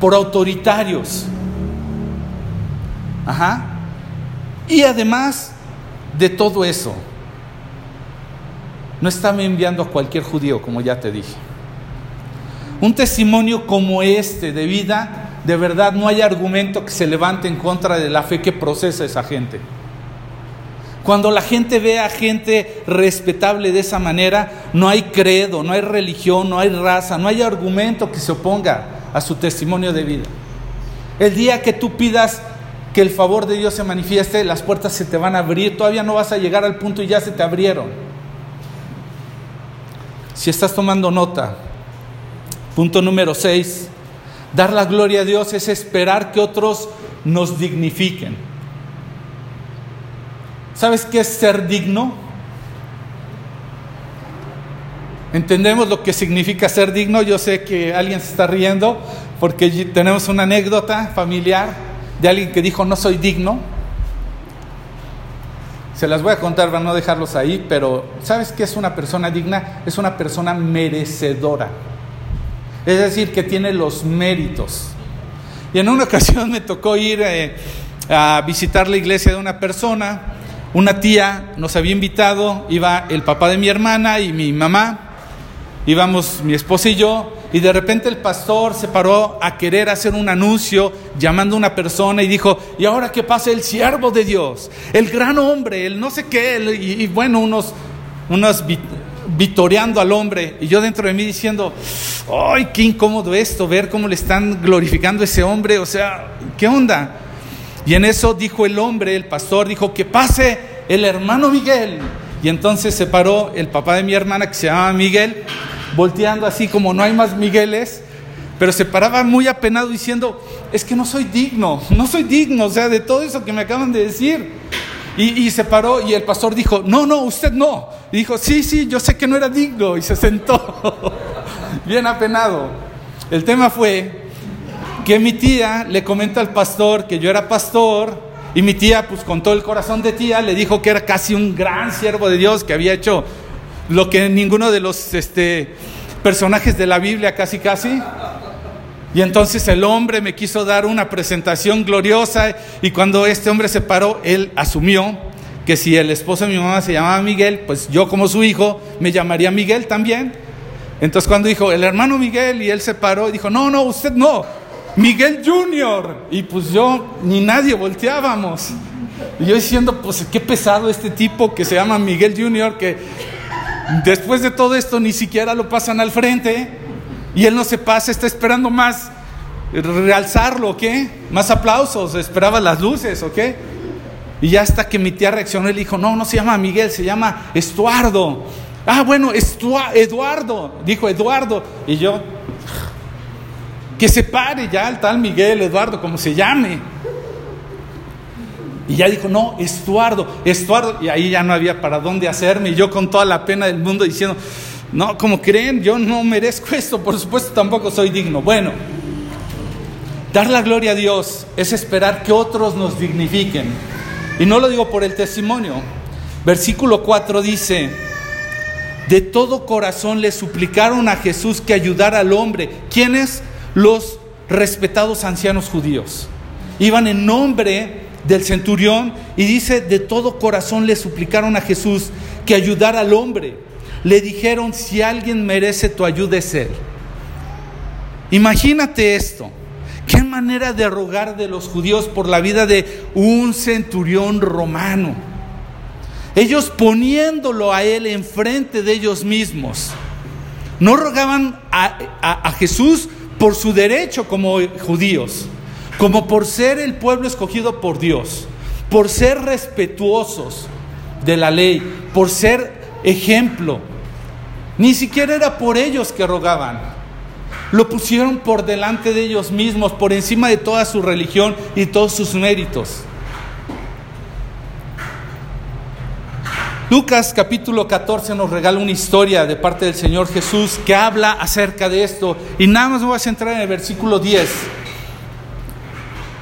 Speaker 1: por autoritarios. Ajá. Y además de todo eso, no estaba enviando a cualquier judío, como ya te dije. Un testimonio como este de vida, de verdad no hay argumento que se levante en contra de la fe que procesa esa gente. Cuando la gente ve a gente respetable de esa manera, no hay credo, no hay religión, no hay raza, no hay argumento que se oponga a su testimonio de vida. El día que tú pidas que el favor de Dios se manifieste, las puertas se te van a abrir, todavía no vas a llegar al punto y ya se te abrieron. Si estás tomando nota, Punto número 6. Dar la gloria a Dios es esperar que otros nos dignifiquen. ¿Sabes qué es ser digno? ¿Entendemos lo que significa ser digno? Yo sé que alguien se está riendo porque tenemos una anécdota familiar de alguien que dijo no soy digno. Se las voy a contar para no dejarlos ahí, pero ¿sabes qué es una persona digna? Es una persona merecedora. Es decir, que tiene los méritos. Y en una ocasión me tocó ir eh, a visitar la iglesia de una persona. Una tía nos había invitado, iba el papá de mi hermana y mi mamá, íbamos mi esposa y yo, y de repente el pastor se paró a querer hacer un anuncio llamando a una persona y dijo, ¿y ahora qué pasa el siervo de Dios? El gran hombre, el no sé qué, y, y bueno, unos, unos vitoreando al hombre y yo dentro de mí diciendo, ¡ay, qué incómodo esto! Ver cómo le están glorificando a ese hombre, o sea, ¿qué onda? Y en eso dijo el hombre, el pastor, dijo, que pase el hermano Miguel. Y entonces se paró el papá de mi hermana, que se llamaba Miguel, volteando así como no hay más Migueles, pero se paraba muy apenado diciendo, es que no soy digno, no soy digno, o sea, de todo eso que me acaban de decir. Y, se paró y el pastor dijo, no, no, usted no. Y dijo, sí, sí, yo sé que no era digno. Y se sentó, bien apenado. El tema fue que mi tía le comenta al pastor que yo era pastor. Y mi tía, pues con todo el corazón de tía, le dijo que era casi un gran siervo de Dios, que había hecho lo que ninguno de los este, personajes de la Biblia casi casi. Y entonces el hombre me quiso dar una presentación gloriosa y cuando este hombre se paró, él asumió que si el esposo de mi mamá se llamaba Miguel, pues yo como su hijo me llamaría Miguel también. Entonces cuando dijo el hermano Miguel y él se paró, dijo, no, no, usted no, Miguel Junior. Y pues yo ni nadie volteábamos. Y yo diciendo, pues qué pesado este tipo que se llama Miguel Junior, que después de todo esto ni siquiera lo pasan al frente. Y él no se pasa, está esperando más realzarlo, ¿ok? Más aplausos, esperaba las luces, ¿ok? Y ya hasta que mi tía reaccionó, él dijo, no, no se llama Miguel, se llama Estuardo. Ah, bueno, Eduardo, dijo Eduardo. Y yo, que se pare ya el tal Miguel, Eduardo, como se llame. Y ya dijo, no, Estuardo, Estuardo. Y ahí ya no había para dónde hacerme. Y yo con toda la pena del mundo diciendo, No, como creen, yo no merezco esto, por supuesto tampoco soy digno. Bueno, dar la gloria a Dios es esperar que otros nos dignifiquen. Y no lo digo por el testimonio. Versículo 4 dice, de todo corazón le suplicaron a Jesús que ayudara al hombre. ¿Quiénes? Los respetados ancianos judíos. Iban en nombre del centurión y dice, de todo corazón le suplicaron a Jesús que ayudara al hombre. Le dijeron, si alguien merece tu ayuda es él. Imagínate esto. Qué manera de rogar de los judíos por la vida de un centurión romano. Ellos poniéndolo a él enfrente de ellos mismos. No rogaban a, a Jesús por su derecho como judíos, como por ser el pueblo escogido por Dios, por ser respetuosos de la ley, por ser ejemplo. Ni siquiera era por ellos que rogaban. Lo pusieron por delante de ellos mismos, por encima de toda su religión y todos sus méritos. Lucas capítulo 14 nos regala una historia de parte del Señor Jesús que habla acerca de esto. Y nada más me voy a centrar en el versículo 10.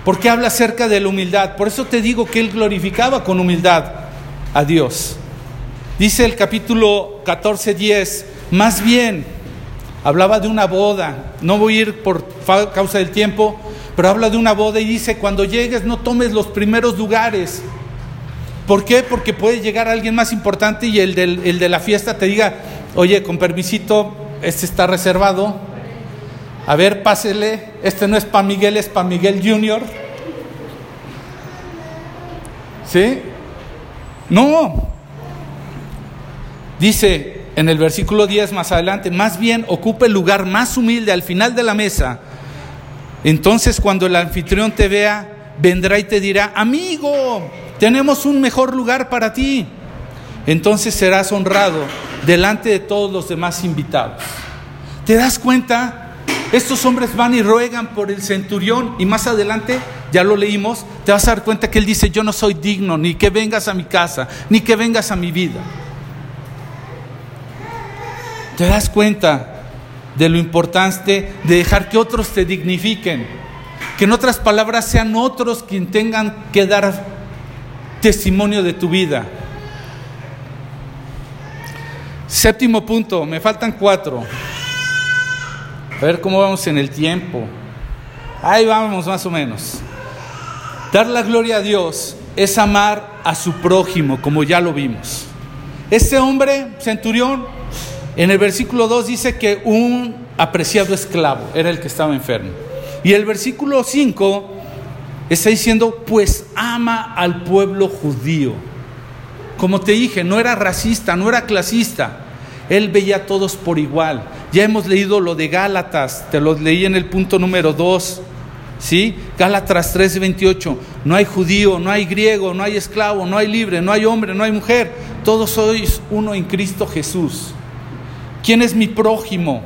Speaker 1: Porque habla acerca de la humildad. Por eso te digo que Él glorificaba con humildad a Dios. Dice el capítulo 14, 10. Más bien, hablaba de una boda. No voy a ir por causa del tiempo, pero habla de una boda y dice, cuando llegues no tomes los primeros lugares ¿Por qué? Porque puede llegar alguien más importante y el, el de la fiesta te diga, oye, con permisito, este está reservado. A ver, pásele, este no es para Miguel, es para Miguel Junior. ¿Sí? No. Dice en el versículo 10 más adelante, más bien ocupe el lugar más humilde al final de la mesa. Entonces cuando el anfitrión te vea, vendrá y te dirá, amigo, tenemos un mejor lugar para ti. Entonces serás honrado delante de todos los demás invitados. ¿Te das cuenta? Estos hombres van y ruegan por el centurión y más adelante, ya lo leímos, te vas a dar cuenta que él dice, yo no soy digno ni que vengas a mi casa, ni que vengas a mi vida. ¿Te das cuenta de lo importante de dejar que otros te dignifiquen? Que en otras palabras sean otros quien tengan que dar testimonio de tu vida. Séptimo punto, me faltan cuatro. A ver cómo vamos en el tiempo. Ahí vamos más o menos. Dar la gloria a Dios es amar a su prójimo, como ya lo vimos. Este hombre, centurión, en el versículo 2 dice que un apreciado esclavo era el que estaba enfermo. Y el versículo 5 Está diciendo, pues ama al pueblo judío. Como te dije, no era racista, no era clasista. Él veía a todos por igual. Ya hemos leído lo de Gálatas, te lo leí en el punto número 2. ¿Sí? Gálatas 3:28. No hay judío, no hay griego, no hay esclavo, no hay libre, no hay hombre, no hay mujer. Todos sois uno en Cristo Jesús. ¿Quién es mi prójimo?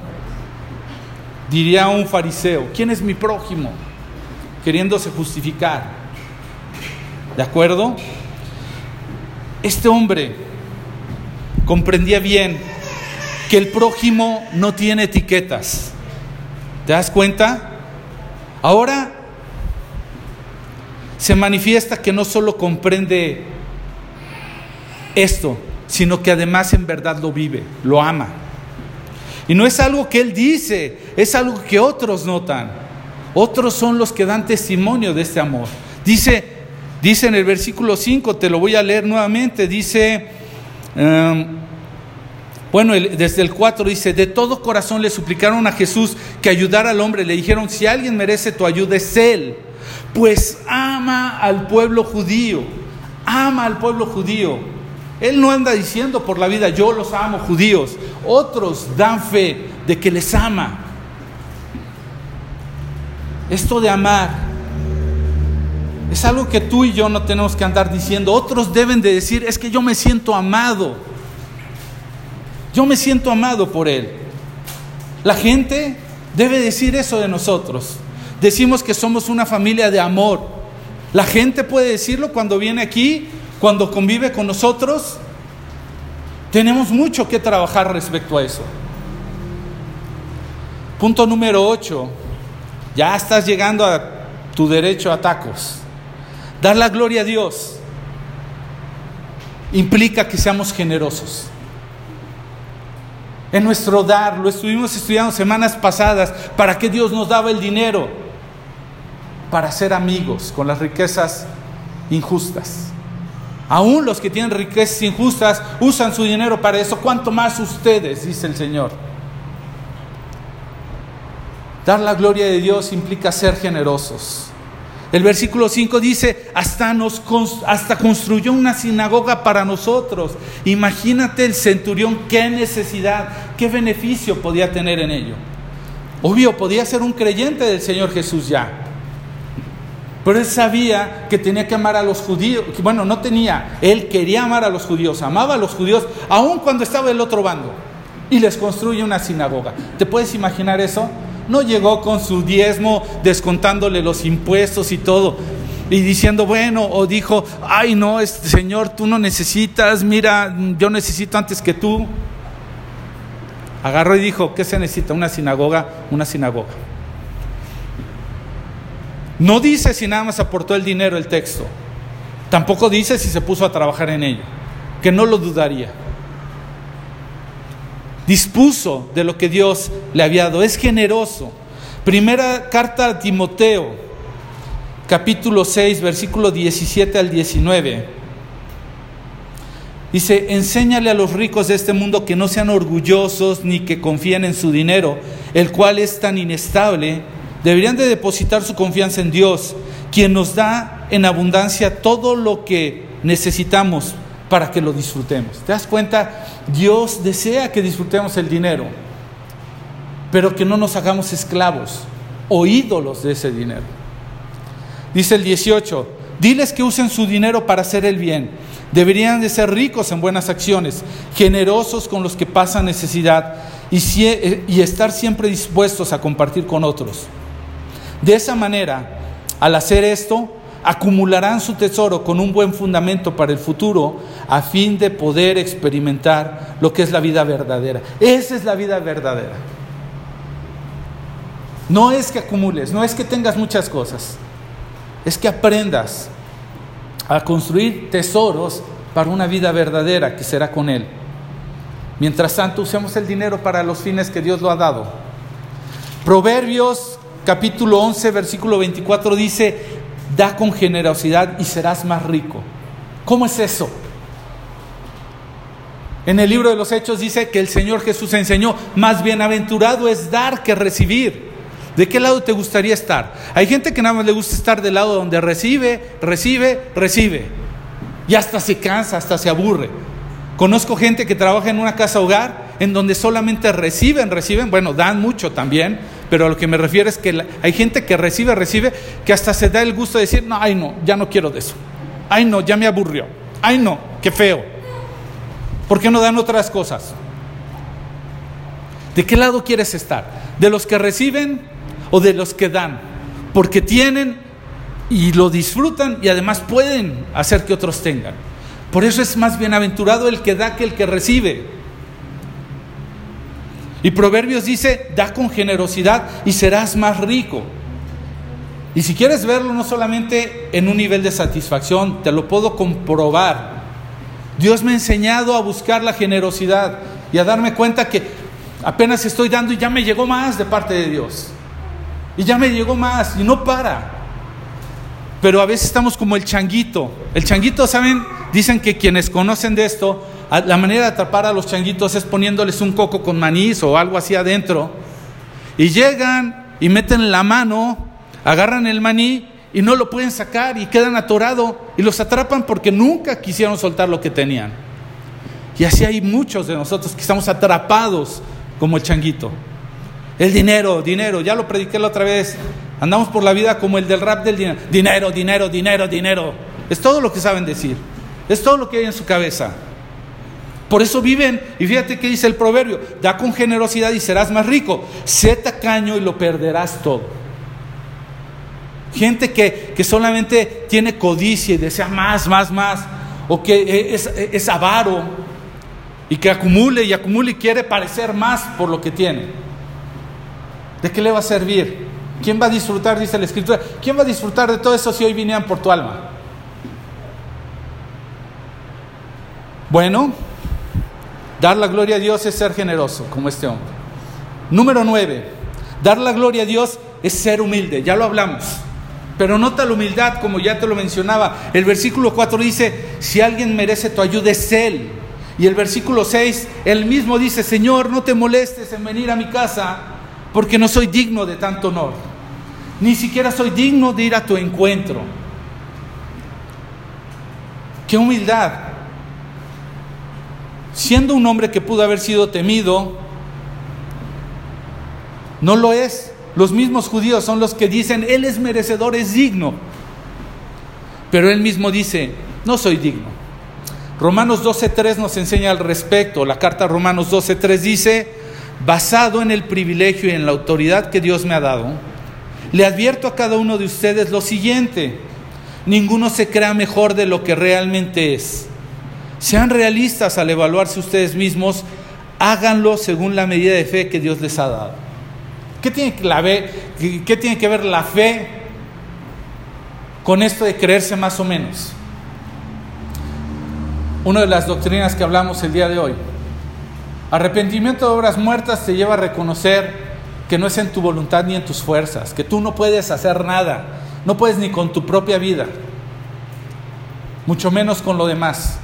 Speaker 1: Diría un fariseo. ¿Quién es mi prójimo? Queriéndose justificar. ¿De acuerdo? Este hombre comprendía bien que el prójimo no tiene etiquetas. ¿Te das cuenta? Ahora se manifiesta que no solo comprende esto, sino que además en verdad lo vive, lo ama. Y no es algo que él dice, es algo que otros notan. Otros son los que dan testimonio de este amor. Dice, dice en el versículo 5, te lo voy a leer nuevamente, dice, em, bueno, desde el 4 dice, de todo corazón le suplicaron a Jesús que ayudara al hombre. Le dijeron, si alguien merece tu ayuda es Él, pues ama al pueblo judío, ama al pueblo judío. Él no anda diciendo por la vida, yo los amo judíos. Otros dan fe de que les ama. Esto de amar es algo que tú y yo no tenemos que andar diciendo. Otros deben de decir, es que yo me siento amado. Yo me siento amado por Él. La gente debe decir eso de nosotros. Decimos que somos una familia de amor. La gente puede decirlo cuando viene aquí, cuando convive con nosotros. Tenemos mucho que trabajar respecto a eso. Punto número 8. Ya estás llegando a tu derecho a tacos. Dar la gloria a Dios implica que seamos generosos. En nuestro dar, lo estuvimos estudiando semanas pasadas, ¿para qué Dios nos daba el dinero? Para ser amigos con las riquezas injustas. Aún los que tienen riquezas injustas usan su dinero para eso. ¿Cuánto más ustedes? Dice el Señor. Dar la gloria de Dios implica ser generosos. El versículo 5 dice, hasta, nos, hasta construyó una sinagoga para nosotros. Imagínate el centurión, qué necesidad, qué beneficio podía tener en ello. Obvio, podía ser un creyente del Señor Jesús ya. Pero él sabía que tenía que amar a los judíos. Bueno, no tenía, él quería amar a los judíos, amaba a los judíos, aun cuando estaba del otro bando. Y les construye una sinagoga. ¿Te puedes imaginar eso? No llegó con su diezmo descontándole los impuestos y todo. Y diciendo, bueno, o dijo, ay no, este, Señor, tú no necesitas, mira, yo necesito antes que tú. Agarró y dijo, ¿qué se necesita? Una sinagoga, una sinagoga. No dice si nada más aportó el dinero el texto. Tampoco dice si se puso a trabajar en ello, que no lo dudaría dispuso de lo que Dios le había dado, es generoso. Primera carta a Timoteo, capítulo 6, versículo 17 al 19. Dice, enséñale a los ricos de este mundo que no sean orgullosos ni que confíen en su dinero, el cual es tan inestable. Deberían de depositar su confianza en Dios, quien nos da en abundancia todo lo que necesitamos para que lo disfrutemos. ¿Te das cuenta? Dios desea que disfrutemos el dinero, pero que no nos hagamos esclavos o ídolos de ese dinero. Dice el 18, diles que usen su dinero para hacer el bien. Deberían de ser ricos en buenas acciones, generosos con los que pasan necesidad y, y estar siempre dispuestos a compartir con otros. De esa manera, al hacer esto, acumularán su tesoro con un buen fundamento para el futuro a fin de poder experimentar lo que es la vida verdadera. Esa es la vida verdadera. No es que acumules, no es que tengas muchas cosas, es que aprendas a construir tesoros para una vida verdadera que será con Él. Mientras tanto, usemos el dinero para los fines que Dios lo ha dado. Proverbios capítulo 11, versículo 24 dice, da con generosidad y serás más rico. ¿Cómo es eso? En el libro de los Hechos dice que el Señor Jesús enseñó, más bienaventurado es dar que recibir. ¿De qué lado te gustaría estar? Hay gente que nada más le gusta estar del lado donde recibe, recibe, recibe. Y hasta se cansa, hasta se aburre. Conozco gente que trabaja en una casa hogar en donde solamente reciben, reciben, bueno, dan mucho también, pero a lo que me refiero es que hay gente que recibe, recibe, que hasta se da el gusto de decir, no, ay no, ya no quiero de eso. Ay no, ya me aburrió. Ay no, qué feo. ¿Por qué no dan otras cosas? ¿De qué lado quieres estar? ¿De los que reciben o de los que dan? Porque tienen y lo disfrutan y además pueden hacer que otros tengan. Por eso es más bienaventurado el que da que el que recibe. Y Proverbios dice, da con generosidad y serás más rico. Y si quieres verlo no solamente en un nivel de satisfacción, te lo puedo comprobar. Dios me ha enseñado a buscar la generosidad y a darme cuenta que apenas estoy dando y ya me llegó más de parte de Dios. Y ya me llegó más y no para. Pero a veces estamos como el changuito. El changuito, ¿saben? Dicen que quienes conocen de esto, la manera de atrapar a los changuitos es poniéndoles un coco con manís o algo así adentro. Y llegan y meten la mano, agarran el maní y no lo pueden sacar y quedan atorados y los atrapan porque nunca quisieron soltar lo que tenían. Y así hay muchos de nosotros que estamos atrapados como el changuito. El dinero, dinero, ya lo prediqué la otra vez. Andamos por la vida como el del rap del dinero. Dinero, dinero, dinero, dinero. Es todo lo que saben decir. Es todo lo que hay en su cabeza. Por eso viven, y fíjate que dice el proverbio, da con generosidad y serás más rico, sé tacaño y lo perderás todo. Gente que, solamente tiene codicia y desea más, más, más, o que es, es avaro, y que acumule y acumule y quiere parecer más por lo que tiene. ¿De qué le va a servir? ¿Quién va a disfrutar, dice la Escritura? ¿Quién va a disfrutar de todo eso si hoy vinieran por tu alma? Bueno, dar la gloria a Dios es ser generoso, como este hombre. Número nueve, dar la gloria a Dios es ser humilde, ya lo hablamos. Pero nota la humildad, como ya te lo mencionaba. El versículo 4 dice, si alguien merece tu ayuda es Él. Y el versículo 6, él mismo dice, Señor, no te molestes en venir a mi casa, porque no soy digno de tanto honor. Ni siquiera soy digno de ir a tu encuentro. Qué humildad. Siendo un hombre que pudo haber sido temido, no lo es. Los mismos judíos son los que dicen, Él es merecedor, es digno. Pero Él mismo dice, no soy digno. Romanos 12.3 nos enseña al respecto. La carta Romanos 12.3 dice, basado en el privilegio y en la autoridad que Dios me ha dado, le advierto a cada uno de ustedes lo siguiente, ninguno se crea mejor de lo que realmente es. Sean realistas al evaluarse ustedes mismos, háganlo según la medida de fe que Dios les ha dado. ¿Qué tiene, la ¿Qué tiene que ver la fe con esto de creerse más o menos? una de las doctrinas que hablamos el día de hoy. Arrepentimiento de obras muertas te lleva a reconocer que no es en tu voluntad ni en tus fuerzas, que tú no puedes hacer nada, no puedes ni con tu propia vida, mucho menos con lo demás.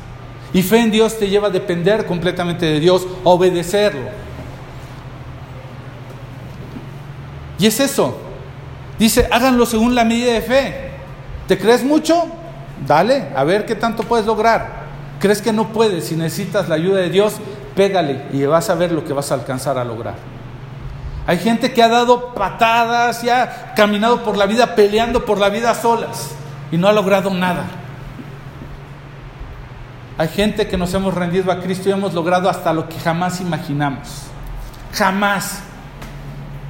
Speaker 1: Y fe en Dios te lleva a depender completamente de Dios, a obedecerlo. Y es eso. Dice, háganlo según la medida de fe. ¿Te crees mucho? Dale, a ver qué tanto puedes lograr. ¿Crees que no puedes? Si necesitas la ayuda de Dios, pégale y vas a ver lo que vas a alcanzar a lograr. Hay gente que ha dado patadas y ha caminado por la vida peleando por la vida solas y no ha logrado nada. Hay gente que nos hemos rendido a Cristo y hemos logrado hasta lo que jamás imaginamos. Jamás.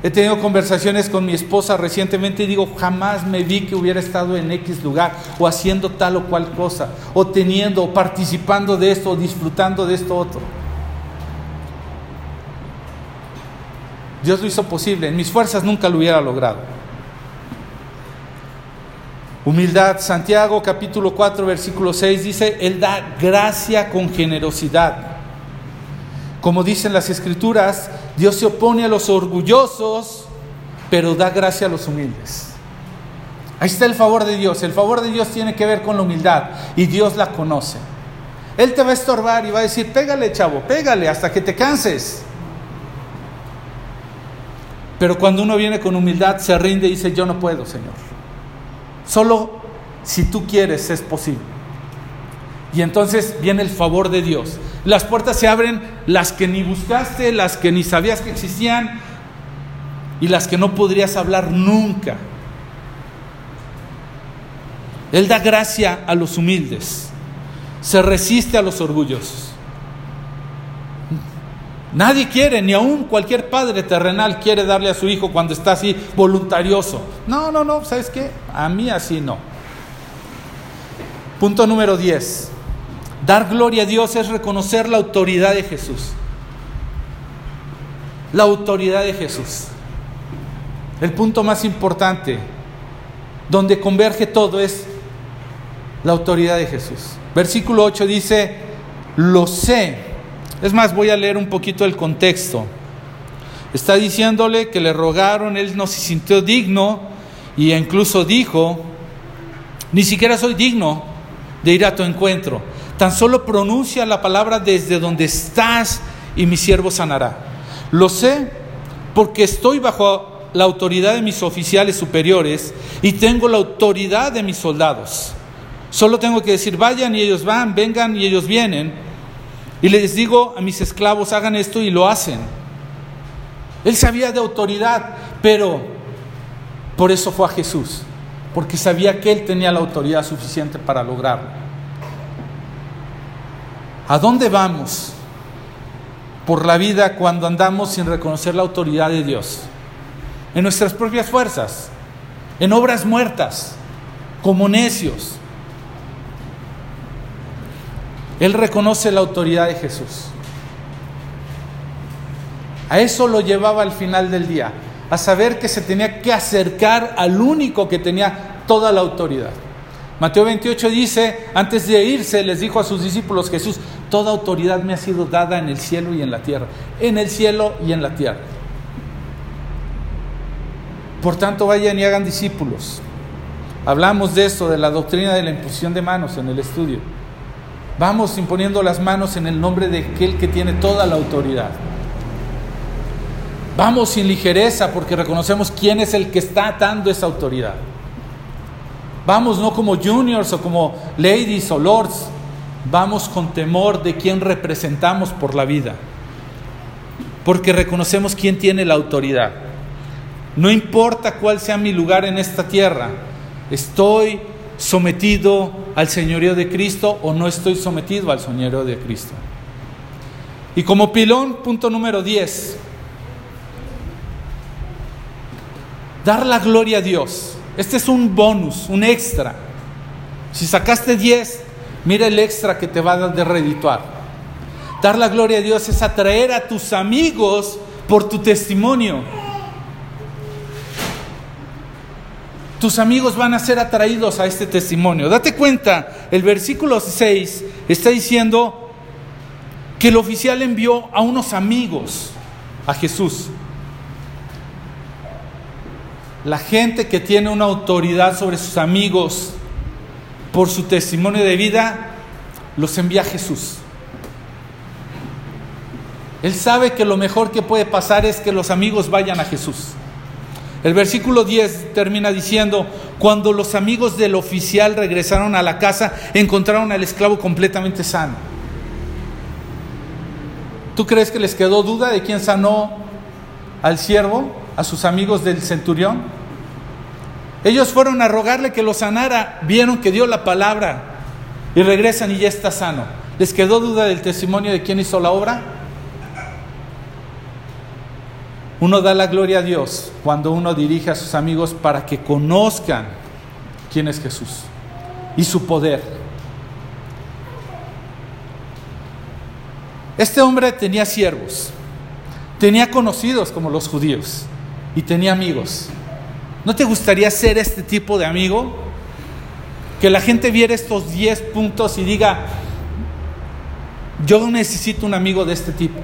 Speaker 1: He tenido conversaciones con mi esposa recientemente y digo, jamás me vi que hubiera estado en X lugar o haciendo tal o cual cosa, o teniendo, o participando de esto, o disfrutando de esto otro. Dios lo hizo posible, en mis fuerzas nunca lo hubiera logrado. Humildad, Santiago capítulo 4 versículo 6 dice, Él da gracia con generosidad. Como dicen las escrituras, Dios se opone a los orgullosos, pero da gracia a los humildes. Ahí está el favor de Dios. El favor de Dios tiene que ver con la humildad y Dios la conoce. Él te va a estorbar y va a decir, pégale chavo, pégale hasta que te canses. Pero cuando uno viene con humildad, se rinde y dice, yo no puedo, Señor. Solo si tú quieres es posible. Y entonces viene el favor de Dios. Las puertas se abren, las que ni buscaste, las que ni sabías que existían y las que no podrías hablar nunca. Él da gracia a los humildes, se resiste a los orgullosos. Nadie quiere, ni aún cualquier padre terrenal quiere darle a su hijo cuando está así voluntarioso. No, no, no, ¿sabes qué? A mí así no. Punto número 10. Dar gloria a Dios es reconocer la autoridad de Jesús. La autoridad de Jesús. El punto más importante, donde converge todo, es la autoridad de Jesús. Versículo 8 dice, lo sé. Es más, voy a leer un poquito el contexto. Está diciéndole que le rogaron, él no se sintió digno y incluso dijo, ni siquiera soy digno de ir a tu encuentro. Tan solo pronuncia la palabra desde donde estás y mi siervo sanará. Lo sé porque estoy bajo la autoridad de mis oficiales superiores y tengo la autoridad de mis soldados. Solo tengo que decir, vayan y ellos van, vengan y ellos vienen. Y les digo a mis esclavos, hagan esto y lo hacen. Él sabía de autoridad, pero por eso fue a Jesús, porque sabía que él tenía la autoridad suficiente para lograrlo. ¿A dónde vamos por la vida cuando andamos sin reconocer la autoridad de Dios? En nuestras propias fuerzas, en obras muertas, como necios. Él reconoce la autoridad de Jesús. A eso lo llevaba al final del día, a saber que se tenía que acercar al único que tenía toda la autoridad. Mateo 28 dice, antes de irse, les dijo a sus discípulos Jesús, toda autoridad me ha sido dada en el cielo y en la tierra, en el cielo y en la tierra. Por tanto, vayan y hagan discípulos. Hablamos de esto, de la doctrina de la imposición de manos en el estudio. Vamos imponiendo las manos en el nombre de aquel que tiene toda la autoridad. Vamos sin ligereza porque reconocemos quién es el que está dando esa autoridad. Vamos no como juniors o como ladies o lords, vamos con temor de quién representamos por la vida, porque reconocemos quién tiene la autoridad. No importa cuál sea mi lugar en esta tierra, estoy sometido al señorío de Cristo o no estoy sometido al señorío de Cristo. Y como pilón, punto número 10, dar la gloria a Dios. Este es un bonus, un extra. Si sacaste 10, mira el extra que te va a dar de redituar. Dar la gloria a Dios es atraer a tus amigos por tu testimonio. Tus amigos van a ser atraídos a este testimonio. Date cuenta, el versículo 6 está diciendo que el oficial envió a unos amigos a Jesús. La gente que tiene una autoridad sobre sus amigos por su testimonio de vida, los envía a Jesús. Él sabe que lo mejor que puede pasar es que los amigos vayan a Jesús. El versículo 10 termina diciendo, cuando los amigos del oficial regresaron a la casa, encontraron al esclavo completamente sano. ¿Tú crees que les quedó duda de quién sanó al siervo, a sus amigos del centurión? Ellos fueron a rogarle que lo sanara, vieron que dio la palabra y regresan y ya está sano. ¿Les quedó duda del testimonio de quién hizo la obra? Uno da la gloria a Dios cuando uno dirige a sus amigos para que conozcan quién es Jesús y su poder. Este hombre tenía siervos, tenía conocidos como los judíos y tenía amigos. ¿No te gustaría ser este tipo de amigo? Que la gente viera estos 10 puntos y diga, yo necesito un amigo de este tipo.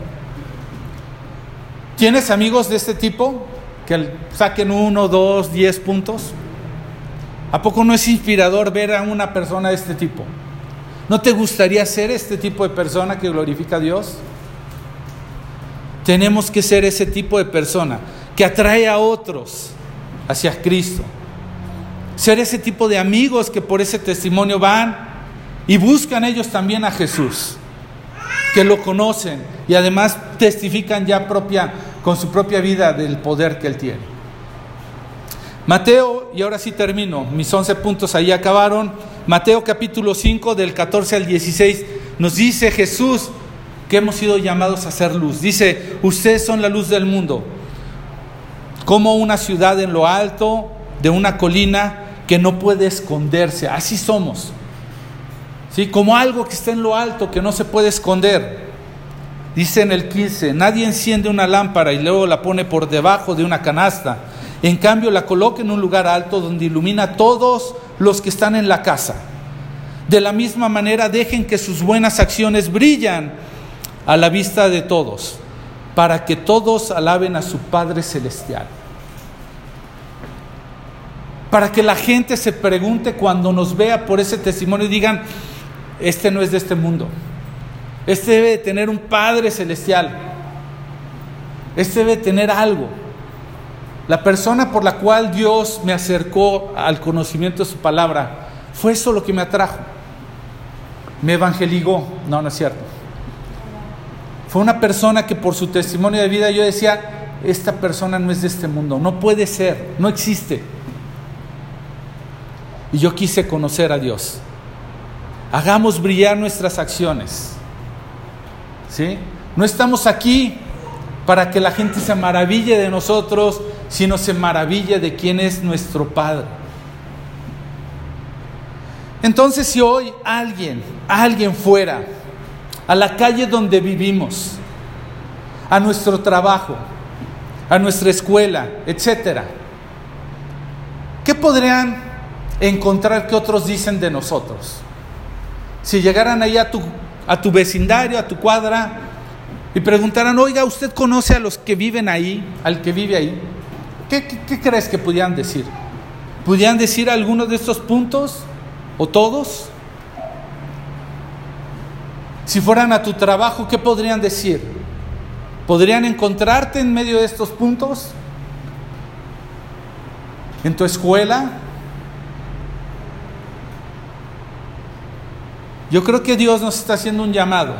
Speaker 1: ¿Tienes amigos de este tipo? Que saquen uno, dos, diez puntos. ¿A poco no es inspirador ver a una persona de este tipo? ¿No te gustaría ser este tipo de persona que glorifica a Dios? Tenemos que ser ese tipo de persona que atrae a otros hacia Cristo. Ser ese tipo de amigos que por ese testimonio van y buscan ellos también a Jesús, que lo conocen y además testifican ya propia, con su propia vida del poder que Él tiene. Mateo, y ahora sí termino, mis 11 puntos ahí acabaron. Mateo capítulo 5 del 14 al 16 nos dice Jesús que hemos sido llamados a ser luz. Dice, ustedes son la luz del mundo como una ciudad en lo alto de una colina que no puede esconderse. Así somos. ¿Sí? Como algo que está en lo alto que no se puede esconder. Dice en el 15, nadie enciende una lámpara y luego la pone por debajo de una canasta. En cambio la coloca en un lugar alto donde ilumina a todos los que están en la casa. De la misma manera dejen que sus buenas acciones brillan a la vista de todos para que todos alaben a su Padre Celestial. Para que la gente se pregunte cuando nos vea por ese testimonio y digan, este no es de este mundo. Este debe tener un Padre Celestial. Este debe tener algo. La persona por la cual Dios me acercó al conocimiento de su palabra, fue eso lo que me atrajo. Me evangeligó. No, no es cierto. Fue una persona que por su testimonio de vida yo decía, esta persona no es de este mundo, no puede ser, no existe. Y yo quise conocer a Dios. Hagamos brillar nuestras acciones. ¿Sí? No estamos aquí para que la gente se maraville de nosotros, sino se maraville de quién es nuestro Padre. Entonces, si hoy alguien, alguien fuera a la calle donde vivimos, a nuestro trabajo, a nuestra escuela, etcétera. ¿Qué podrían encontrar que otros dicen de nosotros? Si llegaran ahí a tu, a tu vecindario, a tu cuadra, y preguntaran, oiga, ¿usted conoce a los que viven ahí, al que vive ahí? ¿Qué, qué, crees que pudieran decir? ¿Pudieran decir algunos de estos puntos? ¿O todos? Si fueran a tu trabajo, ¿qué podrían decir? ¿Podrían encontrarte en medio de estos puntos? ¿En tu escuela? Yo creo que Dios nos está haciendo un llamado,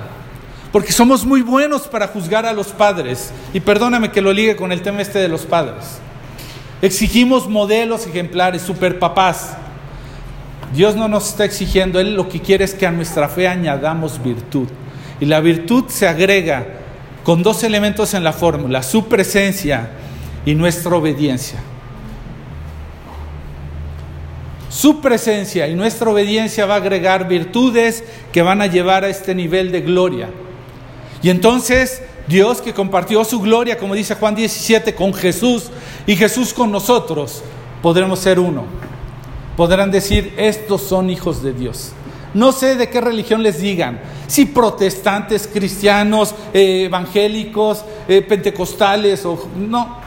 Speaker 1: porque somos muy buenos para juzgar a los padres. Y perdóname que lo ligue con el tema este de los padres. Exigimos modelos ejemplares, superpapás. Dios no nos está exigiendo, Él lo que quiere es que a nuestra fe añadamos virtud. Y la virtud se agrega con dos elementos en la fórmula, su presencia y nuestra obediencia. Su presencia y nuestra obediencia va a agregar virtudes que van a llevar a este nivel de gloria. Y entonces Dios que compartió su gloria, como dice Juan 17, con Jesús y Jesús con nosotros, podremos ser uno. Podrán decir, estos son hijos de Dios. No sé de qué religión les digan, si protestantes, cristianos, eh, evangélicos, eh, pentecostales o no.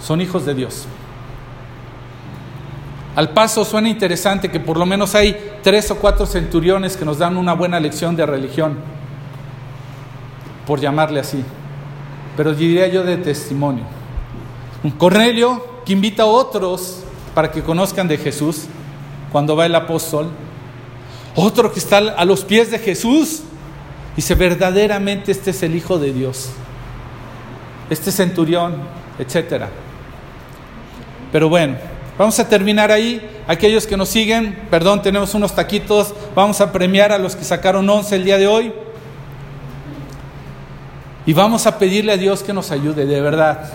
Speaker 1: Son hijos de Dios. Al paso suena interesante que por lo menos hay tres o cuatro centuriones que nos dan una buena lección de religión, por llamarle así, pero diría yo de testimonio. Un Cornelio que invita a otros para que conozcan de Jesús cuando va el apóstol. Otro que está a los pies de Jesús dice, verdaderamente este es el Hijo de Dios. Este centurión, etcétera. Pero bueno, Vamos a terminar ahí. Aquellos que nos siguen, perdón, tenemos unos taquitos. Vamos a premiar a los que sacaron 11 el día de hoy. Y vamos a pedirle a Dios que nos ayude, de verdad.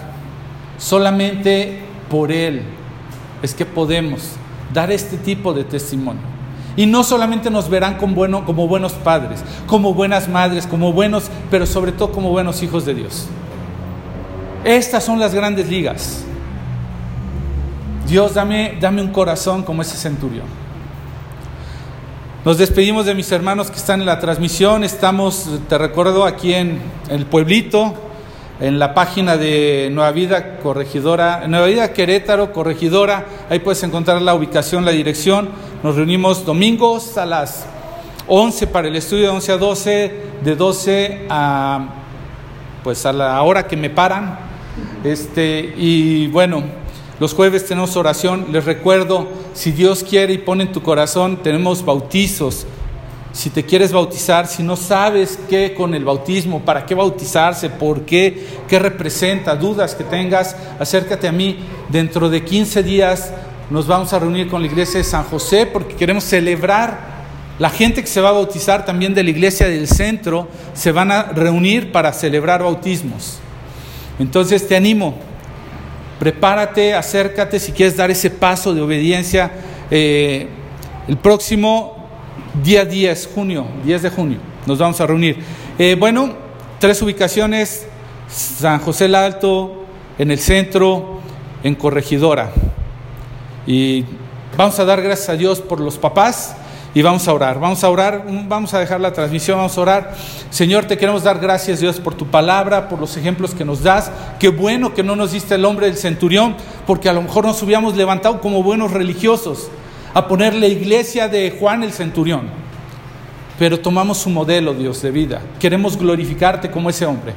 Speaker 1: Solamente por Él es que podemos dar este tipo de testimonio. Y no solamente nos verán como, como buenos padres, como buenas madres, como buenos, pero sobre todo como buenos hijos de Dios. Estas son las grandes ligas. Dios, dame, dame un corazón como ese centurión. Nos despedimos de mis hermanos que están en la transmisión. Estamos, te recuerdo, aquí en el pueblito, en la página de Nueva Vida Corregidora, Nueva Vida Querétaro Corregidora. Ahí puedes encontrar la ubicación, la dirección. Nos reunimos domingos a las 11 para el estudio de 11 a 12, de 12 a pues a la hora que me paran. Este, y bueno, los jueves tenemos oración. Les recuerdo, si Dios quiere y pone en tu corazón, tenemos bautizos. Si te quieres bautizar, si no sabes qué con el bautismo, para qué bautizarse, por qué, qué representa, dudas que tengas, acércate a mí. Dentro de 15 días nos vamos a reunir con la iglesia de San José porque queremos celebrar. La gente que se va a bautizar también de la iglesia del centro se van a reunir para celebrar bautismos. Entonces te animo, prepárate, acércate si quieres dar ese paso de obediencia. Eh, el próximo día 10, junio, 10 de junio, nos vamos a reunir. Eh, bueno, tres ubicaciones, San José el Alto, en el centro, en Corregidora. Y vamos a dar gracias a Dios por los papás y vamos a orar. Vamos a orar, vamos a dejar la transmisión, vamos a orar. Señor, te queremos dar gracias, Dios, por tu palabra, por los ejemplos que nos das. Qué bueno que no nos diste el hombre del centurión, porque a lo mejor nos hubiéramos levantado como buenos religiosos a poner la iglesia de Juan el centurión. Pero tomamos su modelo, Dios, de vida. Queremos glorificarte como ese hombre.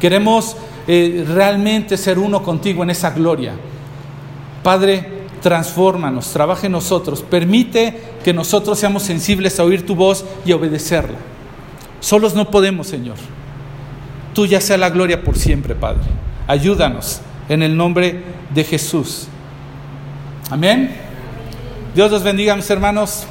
Speaker 1: Queremos eh, realmente ser uno contigo en esa gloria. Padre, transfórmanos, trabaja en nosotros, permite que nosotros seamos sensibles a oír tu voz y obedecerla. Solos no podemos, Señor. Tuya sea la gloria por siempre, Padre. Ayúdanos en el nombre de Jesús. Amén. Dios los bendiga, mis hermanos.